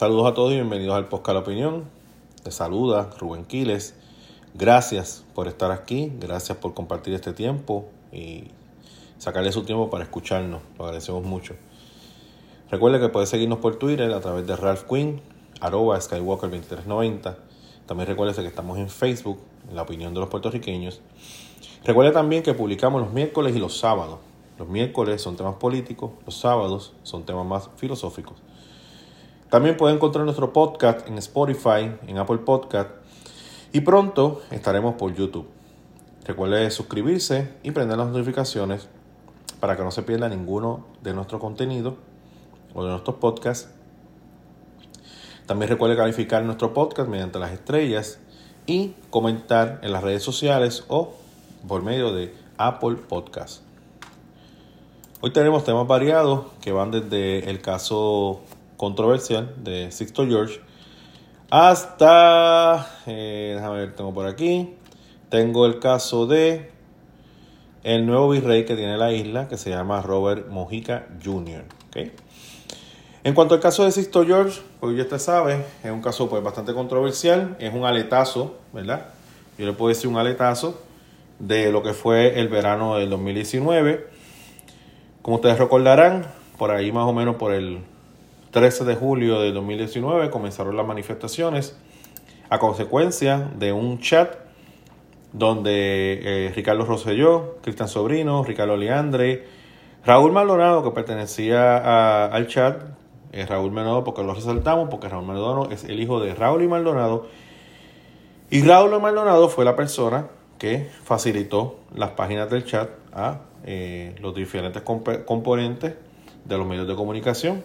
Saludos a todos y bienvenidos al Podcast La Opinión. Te saluda Rubén Quiles. Gracias por estar aquí, gracias por compartir este tiempo y sacarle su tiempo para escucharnos. Lo agradecemos mucho. Recuerde que puede seguirnos por Twitter a través de Ralph Quinn, arroba Skywalker2390. También recuerde que estamos en Facebook, en la opinión de los puertorriqueños. Recuerde también que publicamos los miércoles y los sábados. Los miércoles son temas políticos, los sábados son temas más filosóficos. También puede encontrar nuestro podcast en Spotify, en Apple Podcast y pronto estaremos por YouTube. Recuerde suscribirse y prender las notificaciones para que no se pierda ninguno de nuestro contenido o de nuestros podcasts. También recuerde calificar nuestro podcast mediante las estrellas y comentar en las redes sociales o por medio de Apple Podcast. Hoy tenemos temas variados que van desde el caso controversial de Sixto George hasta, eh, déjame ver, tengo por aquí, tengo el caso de el nuevo virrey que tiene la isla, que se llama Robert Mojica Jr. En cuanto al caso de Sixto George, pues ya usted sabe, es un caso pues bastante controversial, es un aletazo, ¿verdad? Yo le puedo decir un aletazo de lo que fue el verano del 2019. Como ustedes recordarán, por ahí más o menos por el 13 de julio de 2019 comenzaron las manifestaciones a consecuencia de un chat donde eh, Ricardo Rosselló, Cristian Sobrino, Ricardo Leandre, Raúl Maldonado, que pertenecía al chat, eh, Raúl Maldonado, porque lo resaltamos, porque Raúl Maldonado es el hijo de Raúl y Maldonado, y Raúl Maldonado fue la persona que facilitó las páginas del chat a eh, los diferentes componentes de los medios de comunicación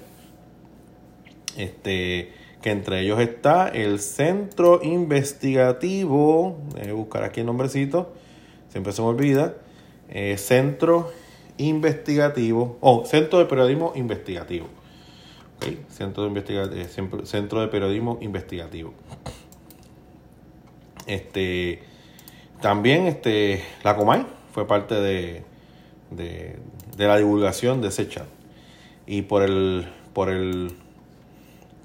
este, que entre ellos está el Centro Investigativo, voy buscar aquí el nombrecito, siempre se me olvida, eh, Centro Investigativo, o oh, Centro de Periodismo Investigativo. Centro, de eh, Centro de Periodismo Investigativo. Este, también este, la Comay fue parte de, de, de la divulgación de ese chat. Y por el, por el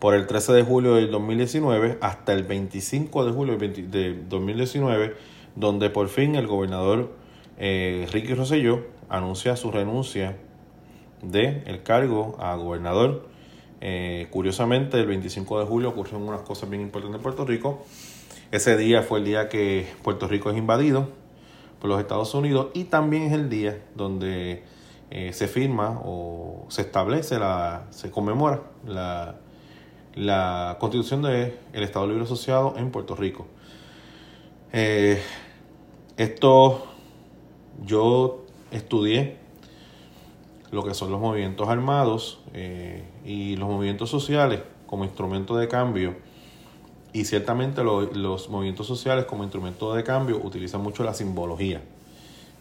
por el 13 de julio del 2019 hasta el 25 de julio de 2019, donde por fin el gobernador eh, Ricky Rosselló anuncia su renuncia del el cargo a gobernador. Eh, curiosamente, el 25 de julio ocurrieron unas cosas bien importantes en Puerto Rico. Ese día fue el día que Puerto Rico es invadido por los Estados Unidos y también es el día donde eh, se firma o se establece, la, se conmemora la la constitución del Estado Libre Asociado en Puerto Rico. Eh, esto yo estudié lo que son los movimientos armados eh, y los movimientos sociales como instrumento de cambio. Y ciertamente los movimientos sociales como instrumento de cambio utilizan mucho la simbología.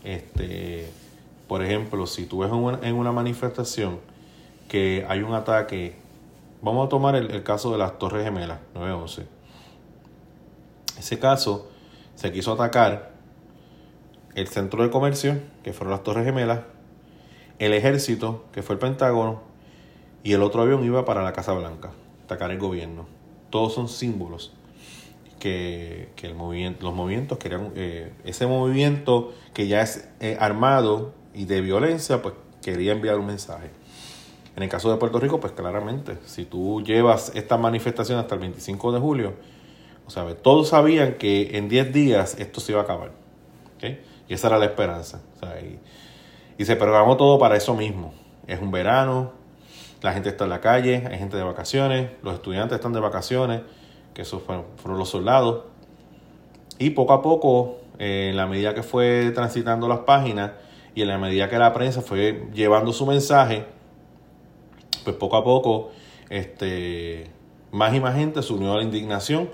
Este, por ejemplo, si tú ves en en una manifestación que hay un ataque Vamos a tomar el, caso de las Torres Gemelas, 911. Ese caso se quiso atacar el centro de comercio, que fueron las Torres Gemelas, el ejército, que fue el Pentágono, y el otro avión iba para la Casa Blanca, atacar el gobierno. Todos son símbolos que, el movimiento, los movimientos querían, eh, ese movimiento que ya es eh, armado y de violencia, pues quería enviar un mensaje. En el caso de Puerto Rico, pues claramente, si tú llevas esta manifestación hasta el 25 de julio, o sea, todos sabían que en 10 días esto se iba a acabar. Y esa era la esperanza. y, se programó todo para eso mismo. Es un verano, la gente está en la calle, hay gente de vacaciones, los estudiantes están de vacaciones, que esos fueron, los soldados. Y poco a poco, eh, en la medida que fue transitando las páginas y en la medida que la prensa fue llevando su mensaje, pues poco a poco este, más y más gente se unió a la indignación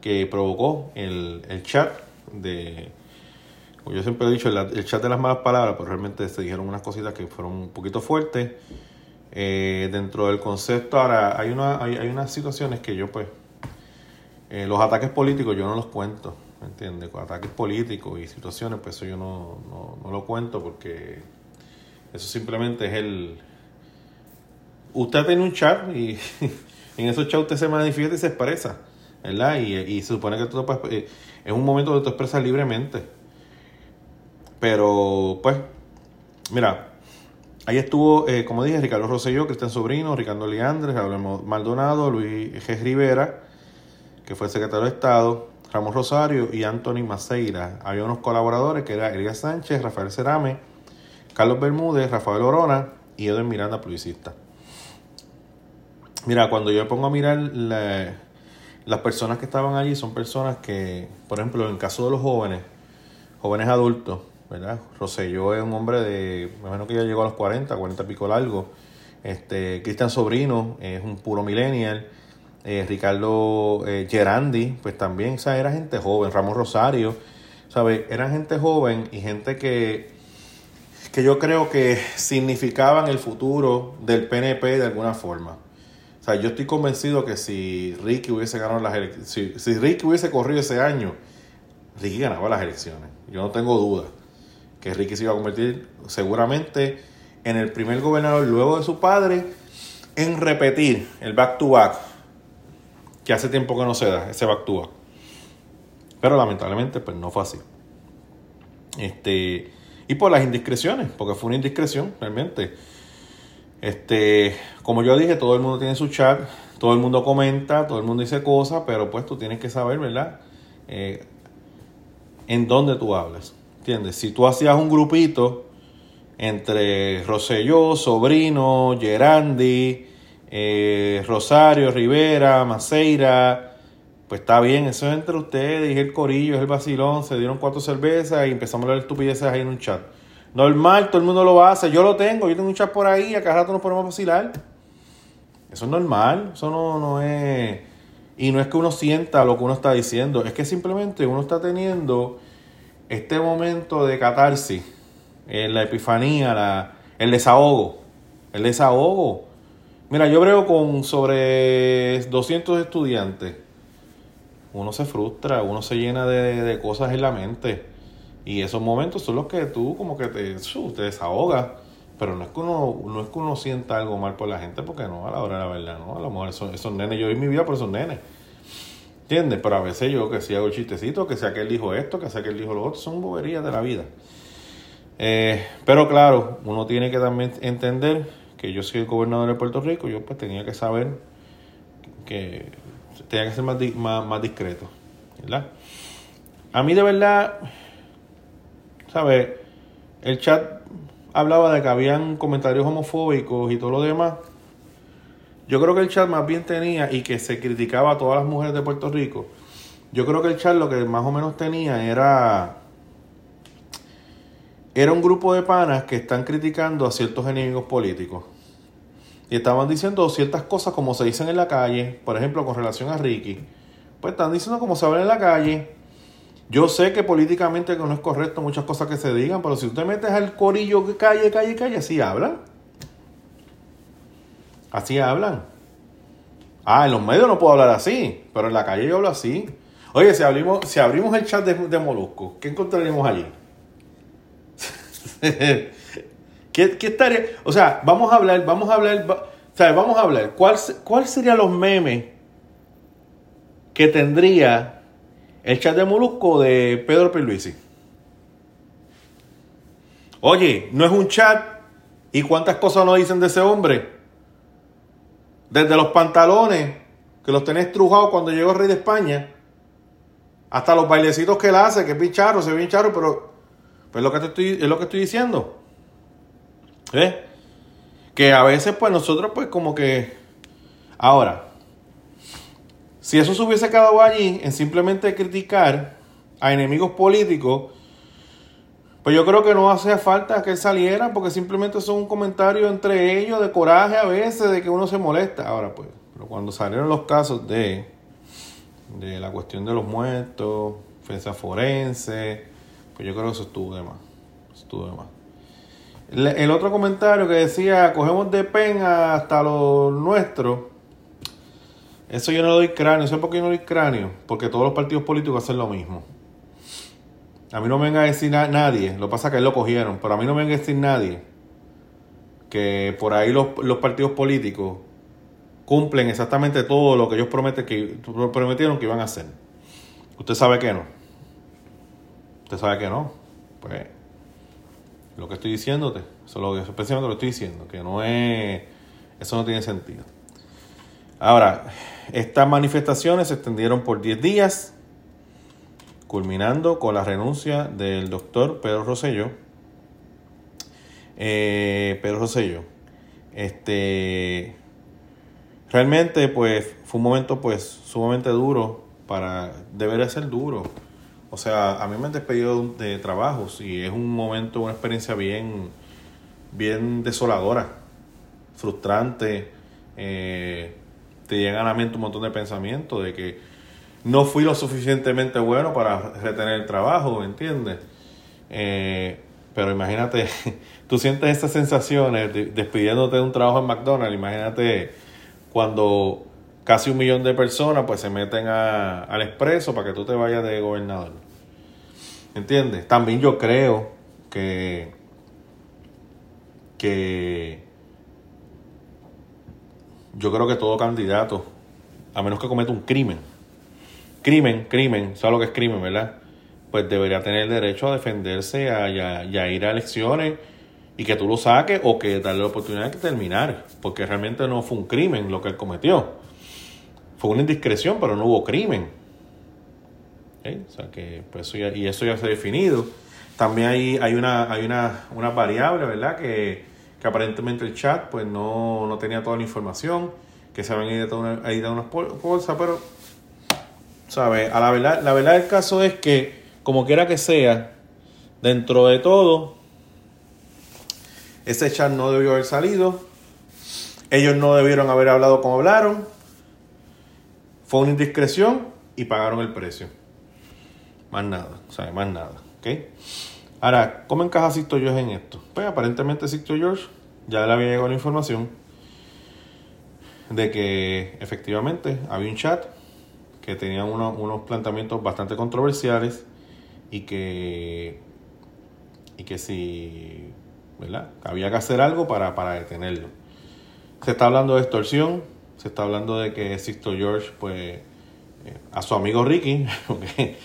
que provocó el, chat de, como yo siempre he dicho, el, chat de las malas palabras, pero realmente se dijeron unas cositas que fueron un poquito fuertes. Eh, dentro del concepto, ahora hay, una, hay, unas situaciones que yo pues, eh, los ataques políticos yo no los cuento, ¿me entiendes? ataques políticos y situaciones, pues eso yo no, no lo cuento porque eso simplemente es el, usted tiene un chat y En esos chats usted se manifiesta y se expresa, ¿verdad? Y, se supone que tú eh, es un momento donde tú expresas libremente. Pero, pues, mira, ahí estuvo, eh, como dije, Ricardo Rosselló, Cristian Sobrino, Ricardo Leandres, Raúl Maldonado, Luis G. Rivera, que fue el secretario de Estado, Ramos Rosario y Anthony Maceira. Había unos colaboradores que eran Elías Sánchez, Rafael Cerame, Carlos Bermúdez, Rafael Orona y Edwin Miranda, publicista. Mira, cuando yo me pongo a mirar las personas que estaban allí, son personas que, por ejemplo, en el caso de los jóvenes, jóvenes adultos, ¿verdad? Roselló es un hombre de, me imagino que ya llegó a los 40, 40 y pico largo. Este, Cristian Sobrino es un puro millennial. Eh, Ricardo eh, Gerandi, pues también, o sea, era gente joven. Ramos Rosario, ¿sabes? Eran gente joven y gente que, que yo creo que significaban el futuro del PNP de alguna forma. O sea, yo estoy convencido que si Ricky hubiese ganado las elecciones, si, Ricky hubiese corrido ese año, Ricky ganaba las elecciones. Yo no tengo duda que Ricky se iba a convertir seguramente en el primer gobernador luego de su padre en repetir el back to back, que hace tiempo que no se da, ese back to back. Pero lamentablemente pues no fue así. Este, y por las indiscreciones, porque fue una indiscreción realmente. Este, como yo dije, todo el mundo tiene su chat, todo el mundo comenta, todo el mundo dice cosas, pero pues tú tienes que saber, ¿verdad? Eh, en dónde tú hablas. ¿Entiendes? Si tú hacías un grupito entre Roselló, Sobrino, Gerandi, eh, Rosario, Rivera, Maceira, pues está bien, eso es entre ustedes, y el corillo, es el vacilón, se dieron cuatro cervezas y empezamos a hablar estupideces ahí en un chat. Normal, todo el mundo lo hace, yo lo tengo, yo tengo un chat por ahí, a cada rato nos ponemos a vacilar. Eso es normal, eso no, no es... Y no es que uno sienta lo que uno está diciendo, es que simplemente uno está teniendo este momento de catarsis, en la epifanía, la, el desahogo, el desahogo. Mira, yo creo con sobre 200 estudiantes. Uno se frustra, uno se llena de, cosas en la mente. Y esos momentos son los que tú como que te, te desahogas. Pero no es, que uno, no es que uno sienta algo mal por la gente, porque no, a la hora de la verdad, no. A lo mejor esos, esos nenes, yo vi mi vida por esos nenes. ¿Entiendes? Pero a veces yo que si hago chistecito, que sea que él dijo esto, que sea que él dijo lo otro, son boberías de la vida. Eh, pero claro, uno tiene que también entender que yo soy el gobernador de Puerto Rico, yo pues tenía que saber que tenía que ser más, más, discreto, ¿verdad? A mí de verdad, ¿sabes? El chat hablaba de que habían comentarios homofóbicos y todo lo demás. Yo creo que el chat más bien tenía y que se criticaba a todas las mujeres de Puerto Rico. Yo creo que el chat lo que más o menos tenía era era un grupo de panas que están criticando a ciertos enemigos políticos. Y estaban diciendo ciertas cosas como se dicen en la calle, por ejemplo, con relación a Ricky. Pues están diciendo como se habla en la calle. Yo sé que políticamente no es correcto muchas cosas que se digan, pero si usted metes al corillo que calle, calle, calle, así hablan. Así hablan. Ah, en los medios no puedo hablar así, pero en la calle yo hablo así. Oye, si abrimos, si abrimos el chat de, de Molusco, ¿qué encontraríamos allí? ¿Qué, ¿Qué, estaría? O sea, vamos a hablar, vamos a hablar, o sea, vamos a hablar. ¿Cuál, cuál serían los memes que tendría el chat de Molusco de Pedro Pierluisi? Oye, no es un chat. ¿Y cuántas cosas nos dicen de ese hombre? Desde los pantalones, que los tenés trujados cuando llegó el rey de España, hasta los bailecitos que él hace, que es bien charro, se ve bien charro, pero pues lo que te estoy, es lo que estoy diciendo. ¿Eh? Que a veces, pues nosotros, pues como que. Ahora, si eso se hubiese quedado allí en simplemente criticar a enemigos políticos, pues yo creo que no hacía falta que él saliera porque simplemente son un comentario entre ellos de coraje a veces, de que uno se molesta. Ahora pues, pero cuando salieron los casos de, de la cuestión de los muertos, defensa forense, pues yo creo que eso estuvo de más. Estuvo de. El, otro comentario que decía, cogemos de pena hasta lo nuestro. Eso yo no doy cráneo. ¿Sabes por qué yo no doy cráneo? Porque todos los partidos políticos hacen lo mismo. A mí no me venga a decir nadie, lo que pasa que él lo cogieron, pero a mí no me venga a decir nadie que por ahí los, partidos políticos cumplen exactamente todo lo que ellos prometen que, prometieron que iban a hacer. Usted sabe que no. Usted sabe que no. Pues lo que estoy diciéndote, eso es lo que lo estoy diciendo, que no es eso no tiene sentido. Ahora, estas manifestaciones se extendieron por 10 días, culminando con la renuncia del doctor Pedro Rosselló. Eh, Pedro Rosselló. Este, realmente, pues, fue un momento, pues, sumamente duro para, debería ser duro. O sea, a mí me han despedido de trabajos y es un momento, una experiencia bien, bien desoladora, frustrante. Eh, te llegan a la mente un montón de pensamientos de que no fui lo suficientemente bueno para retener el trabajo, ¿me entiendes? Eh, pero imagínate, tú sientes estas sensaciones despidiéndote de un trabajo en McDonald's, imagínate cuando casi un millón de personas pues se meten a, al expreso para que tú te vayas de gobernador. ¿Entiendes? También yo creo que, que yo creo que todo candidato, a menos que cometa un crimen, crimen, crimen, ¿sabes lo que es crimen, verdad? Pues debería tener el derecho a defenderse a, y, a, ir a elecciones y que tú lo saques o que darle la oportunidad de terminar, porque realmente no fue un crimen lo que él cometió. Fue una indiscreción, pero no hubo crimen. O sea que, pues eso y eso ya se ha definido. También hay, hay, una, hay una, una variable, ¿verdad? Que aparentemente el chat pues no, no tenía toda la información, que se habían editado, una, unas cosas, pero, ¿sabes? A la verdad, la verdad del caso es que, como quiera que sea, dentro de todo, ese chat no debió haber salido, ellos no debieron haber hablado como hablaron, fue una indiscreción y pagaron el precio. Más nada, ¿sabes? Más nada, ¿ok? Ahora, ¿cómo encaja Sixto George en esto? Pues aparentemente Sixto George ya le había llegado la información de que efectivamente había un chat que tenía unos planteamientos bastante controversiales y que, y que si, ¿verdad? Había que hacer algo para, para detenerlo. Se está hablando de extorsión, se está hablando de que Sixto George, pues, eh, a su amigo Ricky, porque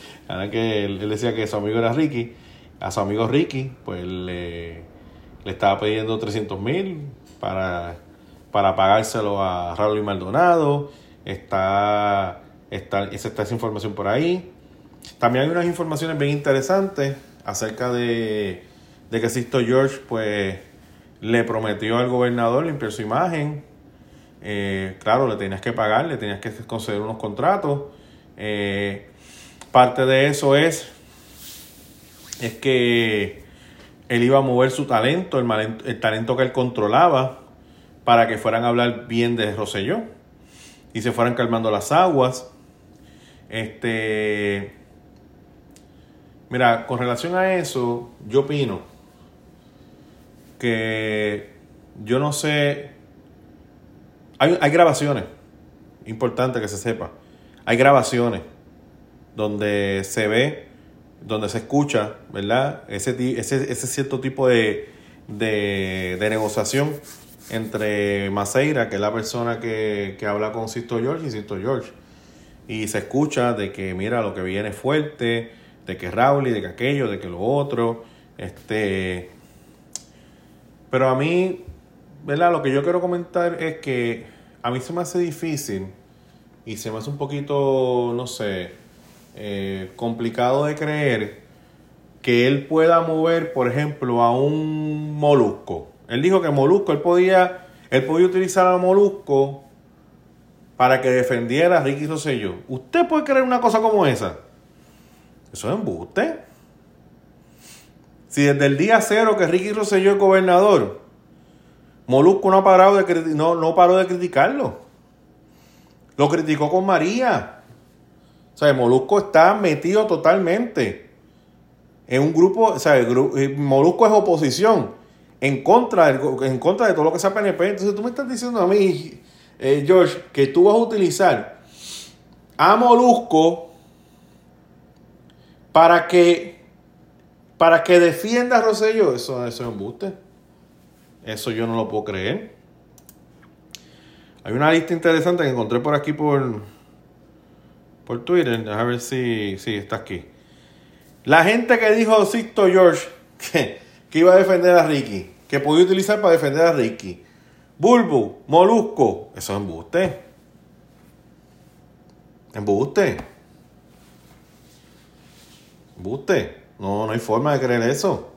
que él decía que su amigo era Ricky, a su amigo Ricky, pues le, le estaba pidiendo 300 mil para, para pagárselo a Raúl y Maldonado. Está, está, está esa información por ahí. También hay unas informaciones bien interesantes acerca de, de que Sisto George pues le prometió al gobernador limpiar su imagen. Eh, claro, le tenías que pagar, le tenías que conceder unos contratos. Eh, parte de eso es es que él iba a mover su talento, el, talento que él controlaba, para que fueran a hablar bien de Roselló y se fueran calmando las aguas. Este, mira, con relación a eso, yo opino que yo no sé, hay, hay grabaciones, importante que se sepa, hay grabaciones donde se ve donde se escucha, ¿verdad? Ese, ese, ese cierto tipo de, de, negociación entre Maceira, que es la persona que, habla con Sisto George, y Sisto George. Y se escucha de que, mira, lo que viene fuerte, de que Raúl y de que aquello, de que lo otro. Este. Pero a mí, ¿verdad? Lo que yo quiero comentar es que a mí se me hace difícil y se me hace un poquito, no sé, eh, complicado de creer que él pueda mover, por ejemplo, a un molusco. Él dijo que molusco, él podía, él podía utilizar a molusco para que defendiera a Ricky Rosselló. ¿Usted puede creer una cosa como esa? Eso es embuste. Si desde el día cero que Ricky Rosselló es gobernador, Molusco no, ha parado de, no, no paró de criticarlo. Lo criticó con María. O sea, Molusco está metido totalmente en un grupo, o sea, el Molusco es oposición en contra, en contra de todo lo que sea PNP. Entonces tú me estás diciendo a mí, eh, George, que tú vas a utilizar a Molusco para que para que defienda a Rosselló. Eso, eso es embuste. Eso yo no lo puedo creer. Hay una lista interesante que encontré por aquí por, por Twitter. A ver si, si está aquí. La gente que dijo Sixto George que, que iba a defender a Ricky, que podía utilizar para defender a Ricky. Bulbo, Molusco, eso es embuste. Embuste. Embuste. No, no hay forma de creer eso.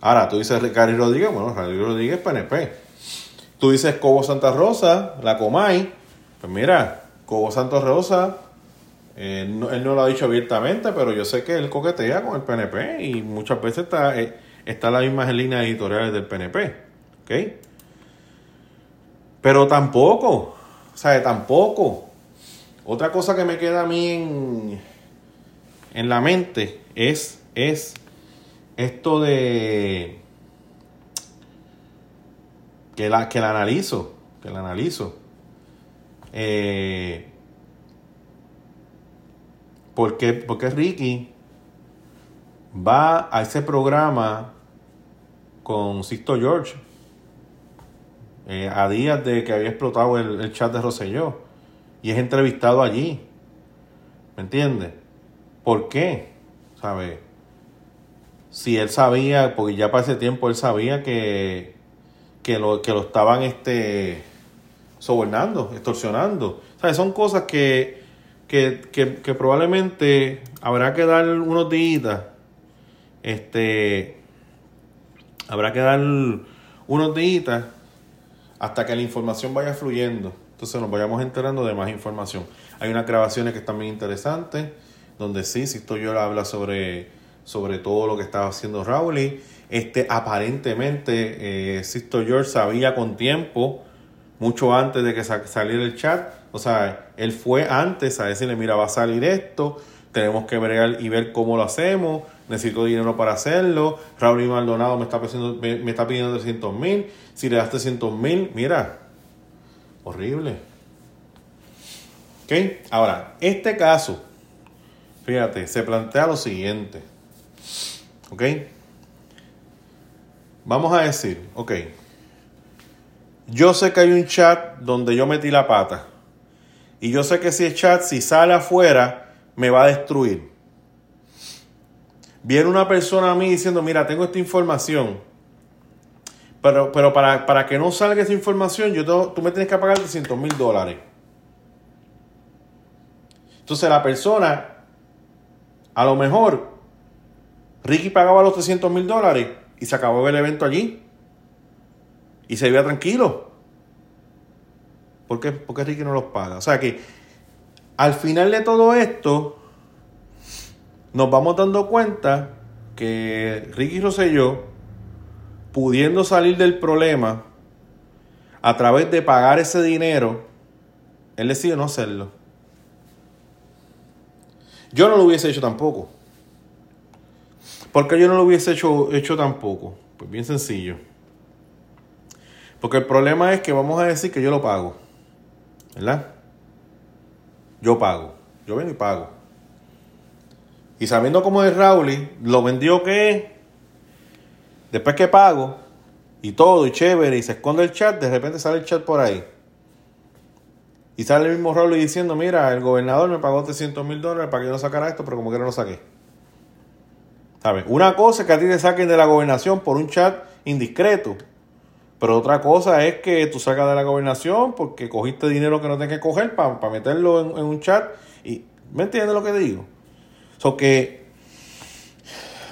Ahora, tú dices Ricardo Rodríguez, bueno, Ricardo Rodríguez PNP. Tú dices Cobo Santa Rosa, la Comay. Pues mira, Cobo Santa Rosa eh, él no lo ha dicho abiertamente, pero yo sé que él coquetea con el PNP y muchas veces está, eh, está en las mismas líneas editoriales del PNP. ¿Ok? Pero tampoco, o sea, tampoco. Otra cosa que me queda a mí en, en la mente es, es esto de que la, que la analizo, que la analizo. Eh, porque, porque Ricky va a ese programa con Sisto George eh, a días de que había explotado el, chat de Rosselló y es entrevistado allí. ¿Me entiendes? ¿Por qué? ¿Sabe? Si él sabía, porque ya para ese tiempo él sabía que, que, lo, que lo estaban este, sobornando, extorsionando. ¿Sabes? Son cosas que que, probablemente habrá que dar unos días, este, habrá que dar unos días hasta que la información vaya fluyendo. Entonces nos vayamos enterando de más información. Hay unas grabaciones que están bien interesantes, donde sí, Sisto yo habla sobre, sobre todo lo que estaba haciendo Raúl. Este, aparentemente, eh, Sisto George sabía con tiempo, mucho antes de que saliera el chat, o sea, él fue antes a decirle, mira, va a salir esto, tenemos que ver y ver cómo lo hacemos, necesito dinero para hacerlo, Raúl y Maldonado me está pidiendo, me, está pidiendo 300 mil, si le das 300 mil, mira, horrible. ¿Ok? Ahora, este caso, fíjate, se plantea lo siguiente. ¿Ok? Vamos a decir, ok, yo sé que hay un chat donde yo metí la pata. Y yo sé que si el chat, si sale afuera, me va a destruir. Viene una persona a mí diciendo, mira, tengo esta información. Pero, pero para, para que no salga esa información, yo tú me tienes que pagar 300 mil dólares. Entonces la persona, a lo mejor, Ricky pagaba los 300 mil dólares y se acabó el evento allí. Y se veía tranquilo. ¿Por qué, Ricky no los paga? O sea que al final de todo esto, nos vamos dando cuenta que Ricky Rosselló, pudiendo salir del problema a través de pagar ese dinero, él decide no hacerlo. Yo no lo hubiese hecho tampoco. ¿Por qué yo no lo hubiese hecho, hecho tampoco? Pues bien sencillo. Porque el problema es que vamos a decir que yo lo pago. ¿verdad? Yo pago. Yo vengo y pago. Y sabiendo cómo es Raúl, lo vendió que después que pago y todo y chévere y se esconde el chat, de repente sale el chat por ahí. Y sale el mismo Raúl diciendo, mira, el gobernador me pagó 300 mil dólares para que yo no sacara esto, pero como que no lo saqué. ¿Sabes? Una cosa es que a ti te saquen de la gobernación por un chat indiscreto. Pero otra cosa es que tú sacas de la gobernación porque cogiste dinero que no tienes que coger para meterlo en, un chat. y ¿Me entiendes lo que digo? So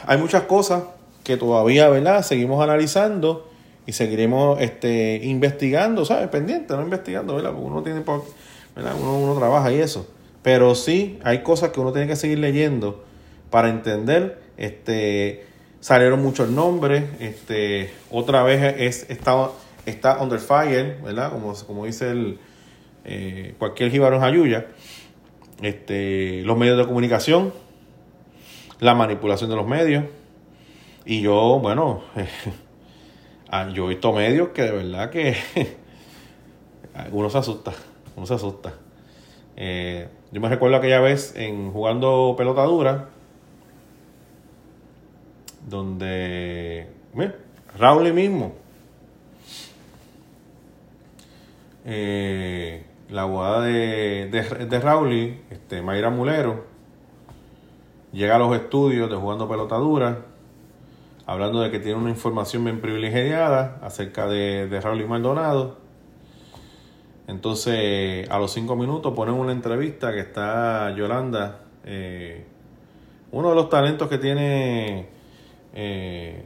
hay muchas cosas que todavía, ¿verdad? Seguimos analizando y seguiremos este, investigando, ¿sabes? Pendiente, no investigando, ¿verdad? Porque uno tiene, ¿verdad? Uno, uno trabaja y eso. Pero sí, hay cosas que uno tiene que seguir leyendo para entender este salieron muchos nombres, este, otra vez es, está, está under fire, ¿verdad? Como, como dice el, eh, cualquier jibarón ayuya, este, los medios de comunicación, la manipulación de los medios, y yo, bueno, ah, yo he visto medios que de verdad que uno se asusta, uno se asusta. Yo me recuerdo aquella vez en jugando pelota dura, donde mira, Raúl mismo eh, la abogada de, de, de Rauli, este, Mayra Mulero, llega a los estudios de Jugando Pelotadura, hablando de que tiene una información bien privilegiada acerca de, de Raúl Maldonado. Entonces, a los cinco minutos ponen una entrevista que está Yolanda, eh, uno de los talentos que tiene eh,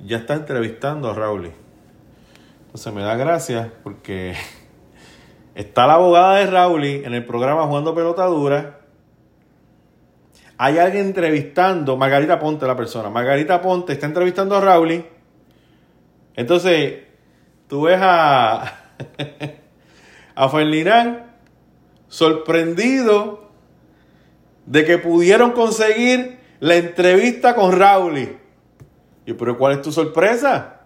ya está entrevistando a Raúl. Entonces me da gracia porque está la abogada de Raúl en el programa Jugando Pelotadura hay alguien entrevistando, Margarita Ponte la persona, Margarita Ponte está entrevistando a Raúl. Entonces, tú ves a, a sorprendido de que pudieron conseguir la entrevista con Raúl. Y pero ¿cuál es tu sorpresa?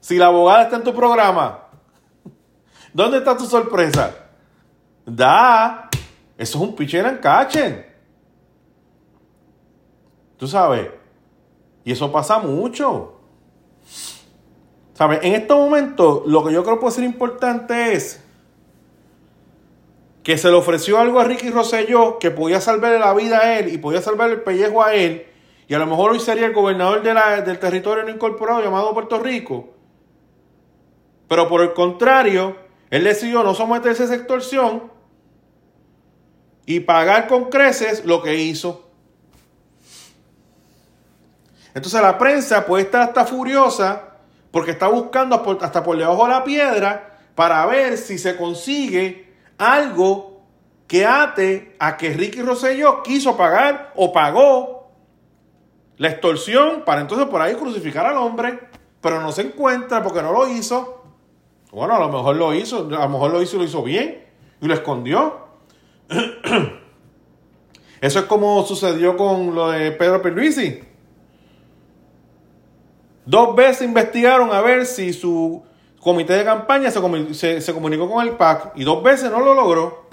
Si la abogada está en tu programa, ¿dónde está tu sorpresa? Da, eso es un pichera en cachen. Tú sabes. Y eso pasa mucho. ¿Sabes? En estos momentos, lo que yo creo puede ser importante es que se le ofreció algo a Ricky Rosselló que podía salvarle la vida a él y podía salvar el pellejo a él. Y a lo mejor hoy sería el gobernador del territorio no incorporado llamado Puerto Rico. Pero por el contrario, él decidió no someterse a esa extorsión y pagar con creces lo que hizo. Entonces la prensa puede estar hasta furiosa porque está buscando hasta por debajo de la piedra para ver si se consigue algo que ate a que Ricky Rosselló quiso pagar o pagó la extorsión para entonces por ahí crucificar al hombre, pero no se encuentra porque no lo hizo. Bueno, a lo mejor lo hizo, a lo mejor lo hizo y lo hizo bien y lo escondió. Eso es como sucedió con lo de Pedro Pierluisi. Dos veces investigaron a ver si su comité de campaña se, comunicó con el PAC y dos veces no lo logró.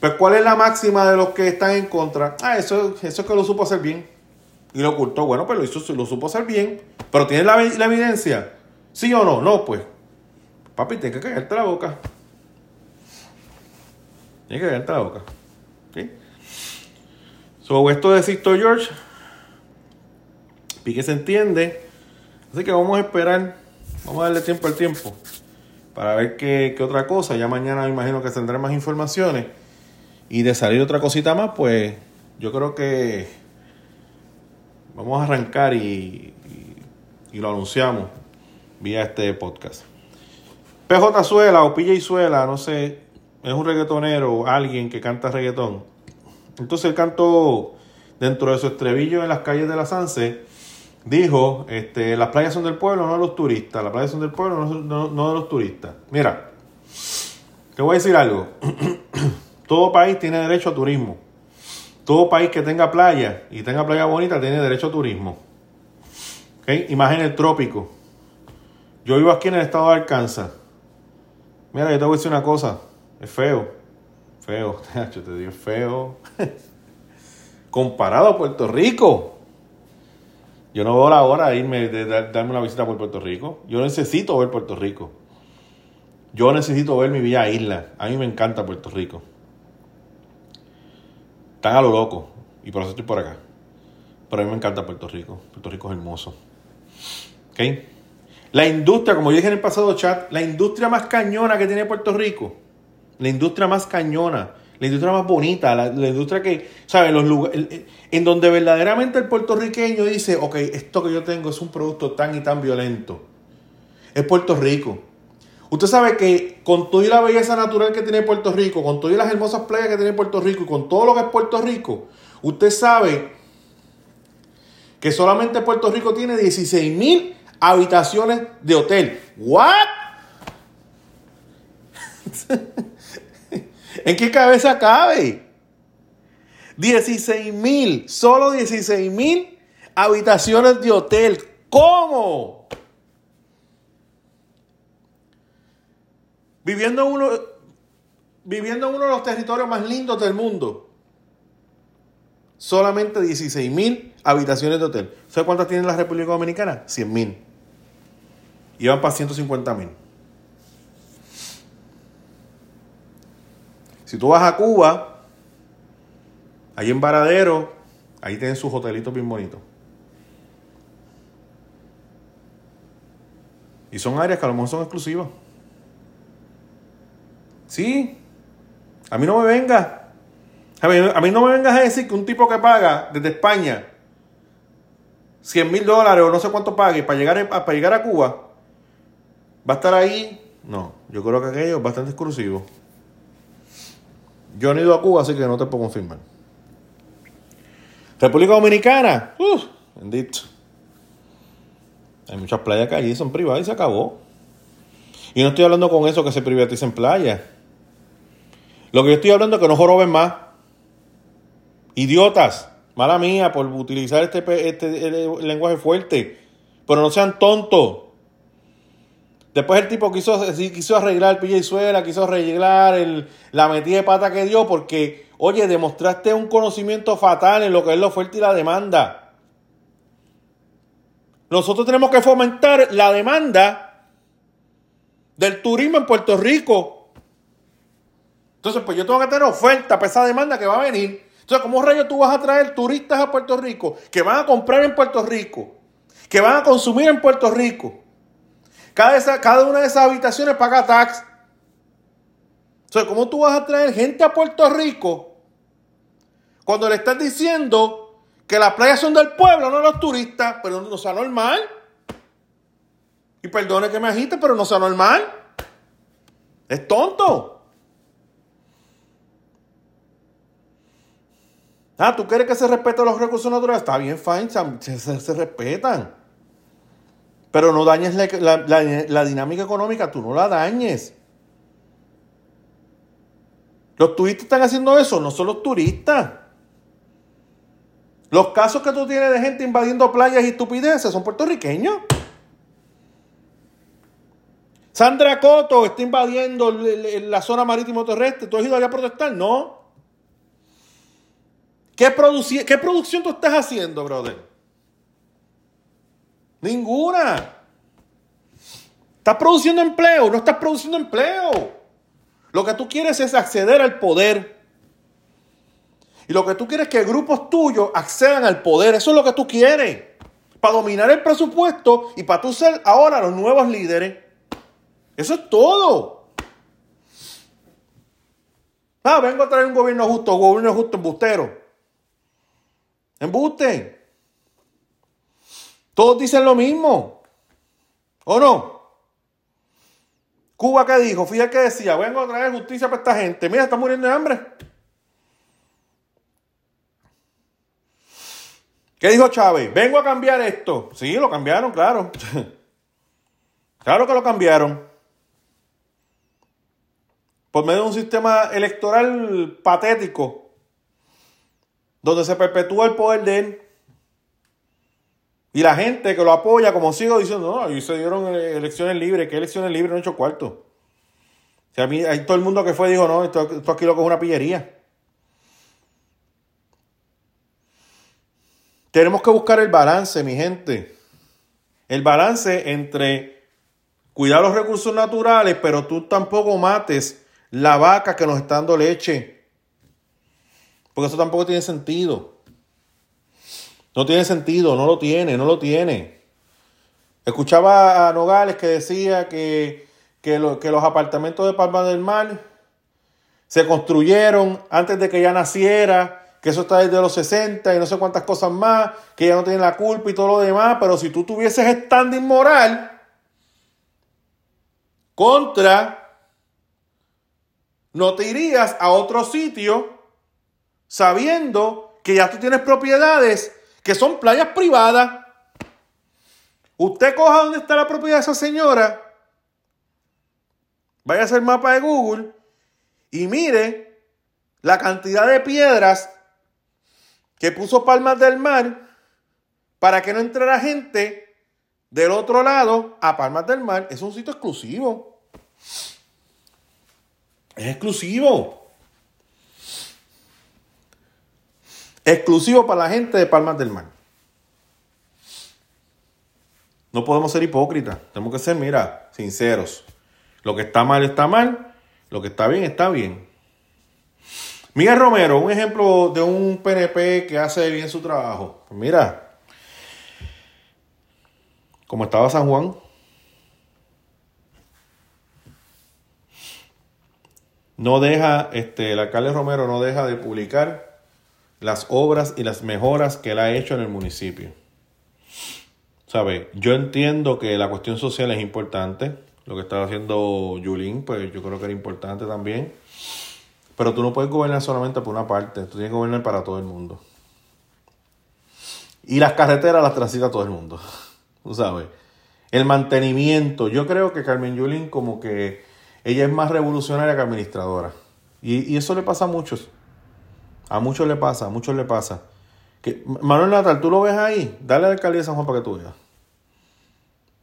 Pues, ¿cuál es la máxima de los que están en contra? Ah, eso, eso es que lo supo hacer bien. Y lo ocultó. Bueno, pues lo, hizo, lo supo hacer bien. Pero ¿tiene la, evidencia? ¿Sí o no? No, pues. Papi, tienes que callarte la boca. Tienes que callarte la boca. ¿Sí? Sobre esto de Sisto George, Pique se entiende Así que vamos a esperar, vamos a darle tiempo al tiempo para ver qué, otra cosa. Ya mañana me imagino que tendré más informaciones. Y de salir otra cosita más, pues yo creo que vamos a arrancar y, lo anunciamos vía este podcast. PJ Suela o PJ Suela, no sé, es un reggaetonero, alguien que canta reggaetón. Entonces él cantó dentro de su estribillo en las calles de la Sanse dijo, este, las playas son del pueblo, no de los turistas. Las playas son del pueblo, no, no de los turistas. Mira, te voy a decir algo. Todo país tiene derecho a turismo. Todo país que tenga playa y tenga playa bonita tiene derecho a turismo. ¿Okay? El trópico. Yo vivo aquí en el estado de Arkansas. Mira, yo te voy a decir una cosa. Es feo. Feo. Yo te digo, feo. Comparado a Puerto Rico. Yo no veo la hora de irme, de darme una visita por Puerto Rico. Yo necesito ver Puerto Rico. Yo necesito ver mi villa isla. A mí me encanta Puerto Rico. Están a lo loco. Y por eso estoy por acá. Pero a mí me encanta Puerto Rico. Puerto Rico es hermoso. ¿Ok? La industria, como yo dije en el pasado chat, la industria más cañona que tiene Puerto Rico. La industria más cañona la industria más bonita, la, industria que, ¿sabes? Los lugares, en donde verdaderamente el puertorriqueño dice, ok, esto que yo tengo es un producto tan y tan violento. Es Puerto Rico. Usted sabe que con toda la belleza natural que tiene Puerto Rico, con todas las hermosas playas que tiene Puerto Rico y con todo lo que es Puerto Rico, usted sabe que solamente Puerto Rico tiene 16 mil habitaciones de hotel. ¿What? ¿En qué cabeza cabe? 16 mil, solo 16 mil habitaciones de hotel. ¿Cómo? Viviendo en uno, viviendo uno de los territorios más lindos del mundo. Solamente 16 mil habitaciones de hotel. ¿Sabe cuántas tiene la República Dominicana? 100 mil. iban para 150 mil. Si tú vas a Cuba, ahí en Varadero, ahí tienen sus hotelitos bien bonitos. Y son áreas que a lo mejor son exclusivas. Sí. A mí no me venga. A mí, no me vengas a decir que un tipo que paga desde España 100 mil dólares o no sé cuánto pague para llegar, a, para llegar a Cuba va a estar ahí. No, yo creo que aquello es bastante exclusivo. Yo no he ido a Cuba, así que no te puedo confirmar. República Dominicana, uff, bendito. Hay muchas playas que allí son privadas y se acabó. Y no estoy hablando con eso que se privaticen playas. Lo que yo estoy hablando es que no joroben más. Idiotas. Mala mía por utilizar este, este lenguaje fuerte. Pero no sean tontos. Después el tipo quiso, quiso arreglar el suela, quiso arreglar el, la metida de pata que dio porque, oye, demostraste un conocimiento fatal en lo que es la oferta y la demanda. Nosotros tenemos que fomentar la demanda del turismo en Puerto Rico. Entonces, pues yo tengo que tener oferta para esa demanda que va a venir. Entonces, ¿cómo rayos tú vas a traer turistas a Puerto Rico que van a comprar en Puerto Rico, que van a consumir en Puerto Rico? Cada, cada una de esas habitaciones paga tax. Entonces, ¿cómo tú vas a traer gente a Puerto Rico cuando le estás diciendo que las playas son del pueblo, no los turistas? Pero no sea normal. Y perdone que me agite, pero no sea normal. Es tonto. Ah, ¿tú quieres que se respeten los recursos naturales? Está bien, fine, se respetan. Pero no dañes la, dinámica económica, tú no la dañes. Los turistas están haciendo eso, no son los turistas. Los casos que tú tienes de gente invadiendo playas y estupideces son puertorriqueños. Sandra Coto está invadiendo la zona marítimo terrestre. ¿Tú has ido allá a protestar? No. ¿Qué, ¿Qué producción tú estás haciendo, brother? Ninguna. Estás produciendo empleo, no estás produciendo empleo. Lo que tú quieres es acceder al poder. Y lo que tú quieres es que grupos tuyos accedan al poder. Eso es lo que tú quieres. Para dominar el presupuesto y para tú ser ahora los nuevos líderes. Eso es todo. Ah, vengo a traer un gobierno justo, gobierno justo embustero. Embuste. Todos dicen lo mismo. ¿O no? Cuba ¿qué dijo, fíjate que decía, vengo a traer justicia para esta gente. Mira, está muriendo de hambre. ¿Qué dijo Chávez? Vengo a cambiar esto. Sí, lo cambiaron, claro. claro que lo cambiaron. Por medio de un sistema electoral patético, donde se perpetúa el poder de él. Y la gente que lo apoya, como sigo diciendo, no, y se dieron elecciones libres, ¿qué elecciones libres no he hecho cuarto? O sea, a mí, hay todo el mundo que fue dijo, no, esto, aquí lo es una pillería. Tenemos que buscar el balance, mi gente. El balance entre cuidar los recursos naturales, pero tú tampoco mates la vaca que nos está dando leche. Porque eso tampoco tiene sentido. No tiene sentido, no lo tiene, no lo tiene. Escuchaba a Nogales que decía que, que, los apartamentos de Palma del Mar se construyeron antes de que ella naciera, que eso está desde los 60 y no sé cuántas cosas más, que ella no tiene la culpa y todo lo demás, pero si tú tuvieses standing moral contra, no te irías a otro sitio sabiendo que ya tú tienes propiedades que son playas privadas. Usted coja dónde está la propiedad de esa señora, vaya a hacer mapa de Google y mire la cantidad de piedras que puso Palmas del Mar para que no entrara gente del otro lado a Palmas del Mar. Es un sitio exclusivo. Es exclusivo. Exclusivo para la gente de Palmas del Mar. No podemos ser hipócritas. Tenemos que ser, mira, sinceros. Lo que está mal está mal. Lo que está bien está bien. Miguel Romero, un ejemplo de un PNP que hace bien su trabajo. Pues mira, como estaba San Juan, no deja, este, el alcalde Romero no deja de publicar las obras y las mejoras que él ha hecho en el municipio. ¿Sabe? Yo entiendo que la cuestión social es importante. Lo que estaba haciendo Yulín, pues yo creo que era importante también. Pero tú no puedes gobernar solamente por una parte, tú tienes que gobernar para todo el mundo. Y las carreteras las transita todo el mundo. Tú sabes. El mantenimiento. Yo creo que Carmen Yulín como que ella es más revolucionaria que administradora. Y, eso le pasa a muchos. A muchos le pasa, a muchos le pasa. Que, Manuel Natal, tú lo ves ahí, dale a la alcaldía de San Juan para que tú veas.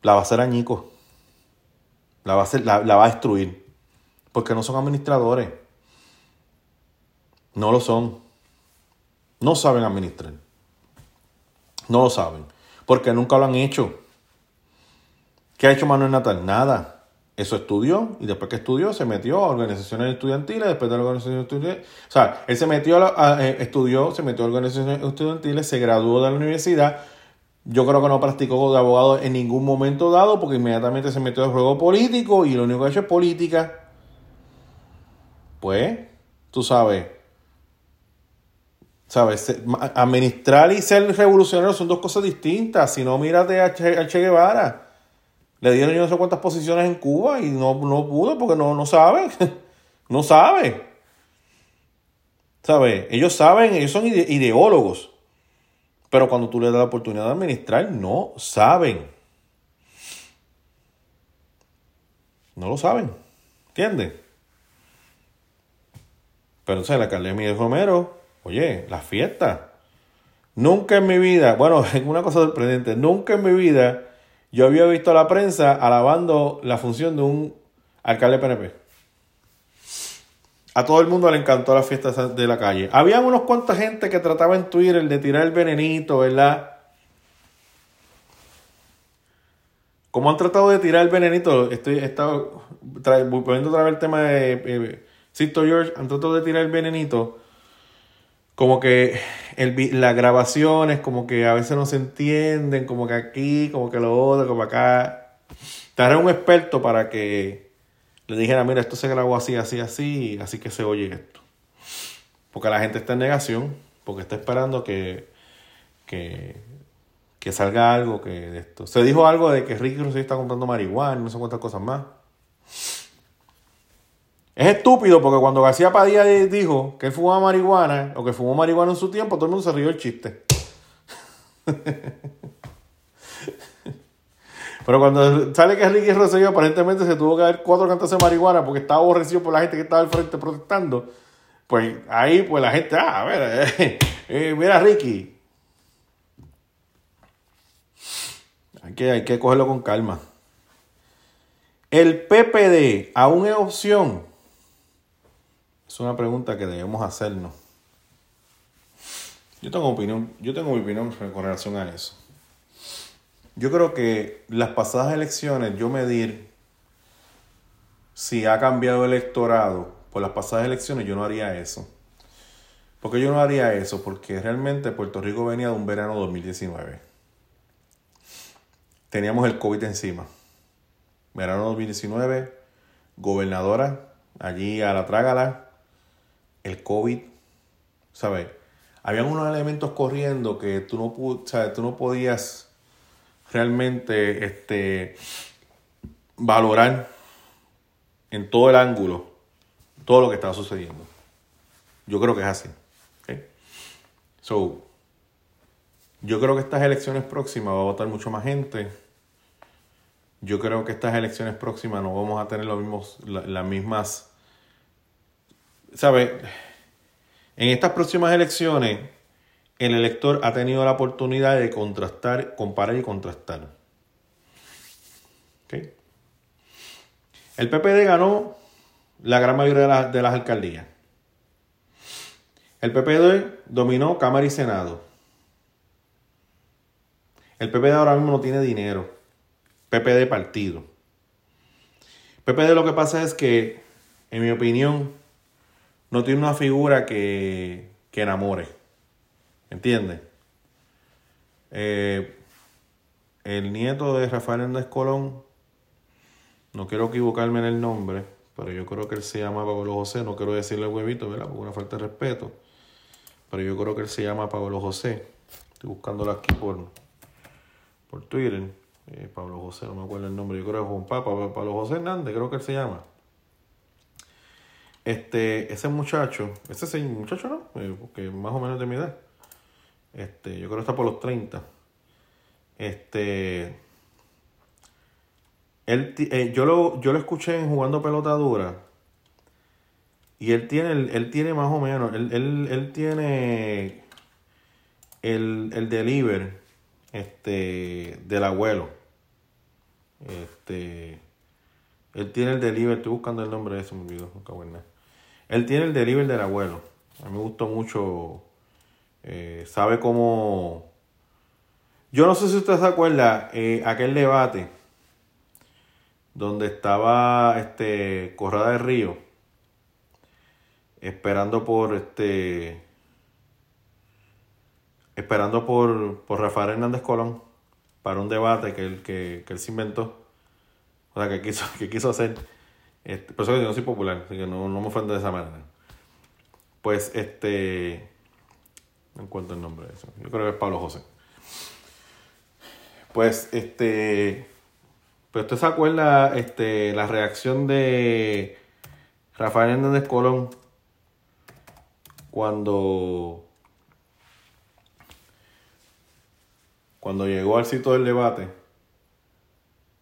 La va a hacer añico. La va a, hacer, la, va a destruir. Porque no son administradores. No lo son. No saben administrar. No lo saben. Porque nunca lo han hecho. ¿Qué ha hecho Manuel Natal? Nada. Eso estudió y después que estudió se metió a organizaciones estudiantiles, después de la organización estudiantiles, o sea, él se metió a, eh, estudió, se metió a organizaciones estudiantiles, se graduó de la universidad. Yo creo que no practicó de abogado en ningún momento dado porque inmediatamente se metió al juego político y lo único que ha hecho es política. Pues, tú sabes, ¿Sabes? Administrar y ser revolucionario son dos cosas distintas. Si no, mírate a che, Guevara. Le dieron yo no sé cuántas posiciones en Cuba y no, no pudo porque no, no sabe. no sabe. ¿Sabes? Ellos saben, ellos son ideólogos. Pero cuando tú les das la oportunidad de administrar, no saben. No lo saben. ¿Entiendes? Pero entonces la alcaldía Miguel Romero Oye, las fiestas. Nunca en mi vida, bueno, es una cosa sorprendente, nunca en mi vida yo había visto a la prensa alabando la función de un alcalde PNP. A todo el mundo le encantó las fiestas de la calle. Había unos cuantos gente que trataba en Twitter de tirar el venenito, ¿verdad? Como han tratado de tirar el venenito, estoy estado poniendo otra vez el tema de eh, George, han tratado de tirar el venenito como que el, las grabaciones, como que a veces no se entienden, como que aquí, como que lo otro, como acá. Traje un experto para que le dijera, mira, esto se grabó así, así, así, así que se oye esto. Porque la gente está en negación, porque está esperando que, que, que salga algo que de esto. Se dijo algo de que Ricky Rossi está comprando marihuana, no sé cuántas cosas más. Es estúpido porque cuando García Padilla dijo que él fumaba marihuana o que fumó marihuana en su tiempo, todo el mundo se rió el chiste. Pero cuando sale que Ricky Rosselló, aparentemente se tuvo que dar cuatro cantos de marihuana porque estaba aborrecido por la gente que estaba al frente protestando. Pues ahí, pues la gente, ah, a ver, eh, mira Ricky. Hay que, hay que cogerlo con calma. El PPD aún es opción es una pregunta que debemos hacernos. Yo tengo opinión, yo tengo mi opinión con relación a eso. Yo creo que las pasadas elecciones, yo medir si ha cambiado el electorado por las pasadas elecciones, yo no haría eso. ¿Por qué yo no haría eso? Porque realmente Puerto Rico venía de un verano 2019. Teníamos el COVID encima. Verano 2019, gobernadora allí a la trágala, el COVID, ¿sabes? Habían unos elementos corriendo que tú no, ¿sabes? Tú no podías realmente este, valorar en todo el ángulo todo lo que estaba sucediendo. Yo creo que es así. So, yo creo que estas elecciones próximas va a votar mucho más gente. Yo creo que estas elecciones próximas no vamos a tener los mismos, las mismas ¿sabe? En estas próximas elecciones, el elector ha tenido la oportunidad de contrastar, comparar y contrastar. El PPD ganó la gran mayoría de, las alcaldías. El PPD dominó Cámara y Senado. El PPD ahora mismo no tiene dinero. PPD partido. PPD lo que pasa es que, en mi opinión, no tiene una figura que, que enamore. ¿Entiendes? Eh, el nieto de Rafael Hernández Colón, no quiero equivocarme en el nombre, pero yo creo que él se llama Pablo José, no quiero decirle huevito, ¿verdad? Por una falta de respeto, pero yo creo que él se llama Pablo José. Estoy buscándolo aquí por, por Twitter. Eh, Pablo José, no me acuerdo el nombre, yo creo que es Juan Papa, Pablo José Hernández, creo que él se llama. Este, ese muchacho, ese es muchacho, ¿no? Eh, porque más o menos de mi edad. Este, yo creo que está por los 30. Este, él, eh, yo, lo, yo lo escuché en jugando pelota dura. Y él tiene, él, tiene más o menos, él, él, tiene el, el deliver este, del abuelo. Este, él tiene el deliver, estoy buscando el nombre de ese, me olvidó, Él tiene el deliver del abuelo. A mí me gustó mucho eh, sabe cómo... Yo no sé si usted se acuerda eh, aquel debate donde estaba este Corrada de Río esperando por este esperando por, por Rafael Hernández Colón para un debate que él, que, él se inventó o sea que quiso, que quiso hacer este, por eso que yo no soy popular así que no, no me ofende de esa manera pues este no encuentro el nombre de eso. Yo creo que es Pablo José. Pues, este. Pero usted se acuerda este, la reacción de Rafael Hernández Colón cuando. Cuando llegó al sitio del debate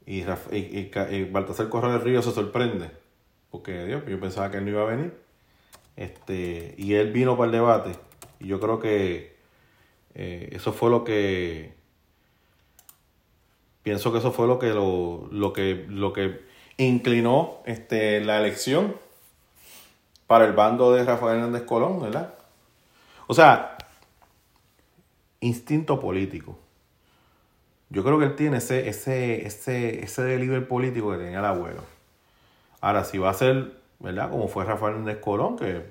y, y, Baltasar Correa del Río se sorprende porque Dios, yo pensaba que él no iba a venir este, y él vino para el debate y yo creo que eh, eso fue lo que. Pienso que eso fue lo que lo, lo que lo que inclinó este, la elección para el bando de Rafael Hernández Colón, ¿verdad? O sea, instinto político. Yo creo que él tiene ese, ese, ese, ese delivery político que tenía el abuelo. Ahora, si va a ser, ¿verdad? Como fue Rafael Hernández Colón, que